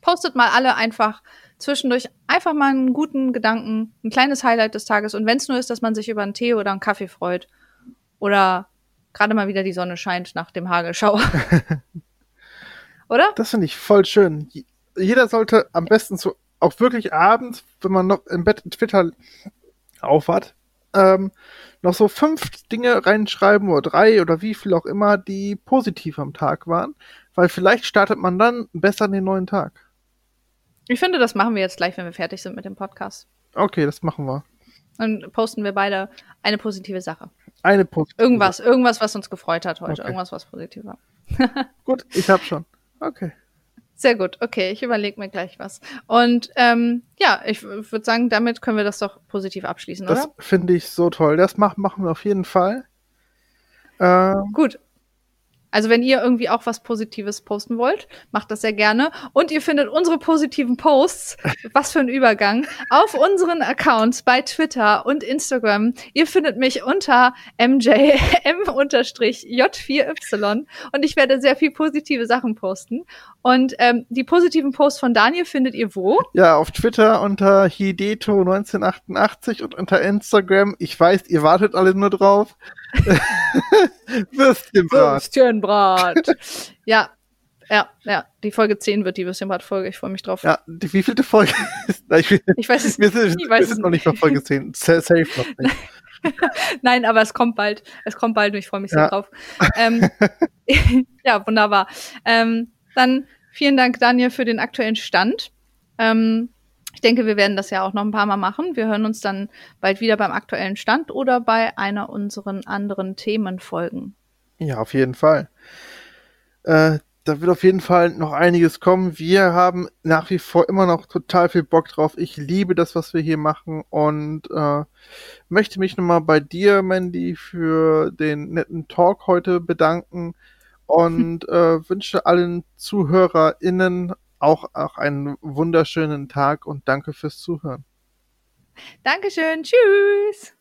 A: Postet mal alle einfach zwischendurch einfach mal einen guten Gedanken, ein kleines Highlight des Tages. Und wenn es nur ist, dass man sich über einen Tee oder einen Kaffee freut. Oder gerade mal wieder die Sonne scheint nach dem Hagelschauer. Oder?
B: Das finde ich voll schön. Jeder sollte am besten so, auch wirklich abends, wenn man noch im Bett Twitter aufhat, ähm, noch so fünf Dinge reinschreiben oder drei oder wie viel auch immer, die positiv am Tag waren, weil vielleicht startet man dann besser in den neuen Tag.
A: Ich finde, das machen wir jetzt gleich, wenn wir fertig sind mit dem Podcast.
B: Okay, das machen wir.
A: Dann posten wir beide eine positive Sache.
B: Eine positive.
A: Irgendwas, Sache. irgendwas, was uns gefreut hat heute. Okay. Irgendwas, was positiv war.
B: Gut, ich hab schon. Okay.
A: Sehr gut, okay, ich überlege mir gleich was. Und ähm, ja, ich würde sagen, damit können wir das doch positiv abschließen,
B: Das
A: oder?
B: finde ich so toll. Das mach, machen wir auf jeden Fall. Ähm,
A: Gut. Also wenn ihr irgendwie auch was Positives posten wollt, macht das sehr gerne. Und ihr findet unsere positiven Posts, was für ein Übergang, auf unseren Accounts bei Twitter und Instagram. Ihr findet mich unter MJM-J4Y und ich werde sehr viel positive Sachen posten. Und ähm, die positiven Posts von Daniel findet ihr wo?
B: ja, auf Twitter unter Hideto1988 und unter Instagram. Ich weiß, ihr wartet alle nur drauf. Würstchenbrat.
A: Würstchenbrat. ja, ja, ja. Die Folge 10 wird die Würstchenbrat-Folge. Ich freue mich drauf.
B: Ja, die, wie vielte Folge ist? Ich,
A: Ich weiß es
B: wir sind,
A: ich weiß
B: wir
A: es
B: sind noch nicht bei Folge 10. Sa- Safe noch nicht.
A: Nein, aber es kommt bald. Es kommt bald und ich freue mich sehr
B: Ja.
A: drauf. Ähm, ja, wunderbar. Ähm, dann vielen Dank, Daniel, für den aktuellen Stand. Ähm, ich denke, wir werden das ja auch noch ein paar Mal machen. Wir hören uns dann bald wieder beim aktuellen Stand oder bei einer unseren anderen Themenfolgen.
B: Ja, auf jeden Fall. Äh, da wird auf jeden Fall noch einiges kommen. Wir haben nach wie vor immer noch total viel Bock drauf. Ich liebe das, was wir hier machen und äh, möchte mich nochmal bei dir, Mandy, für den netten Talk heute bedanken und äh, wünsche allen ZuhörerInnen auch, auch einen wunderschönen Tag und danke fürs Zuhören.
A: Dankeschön. Tschüss.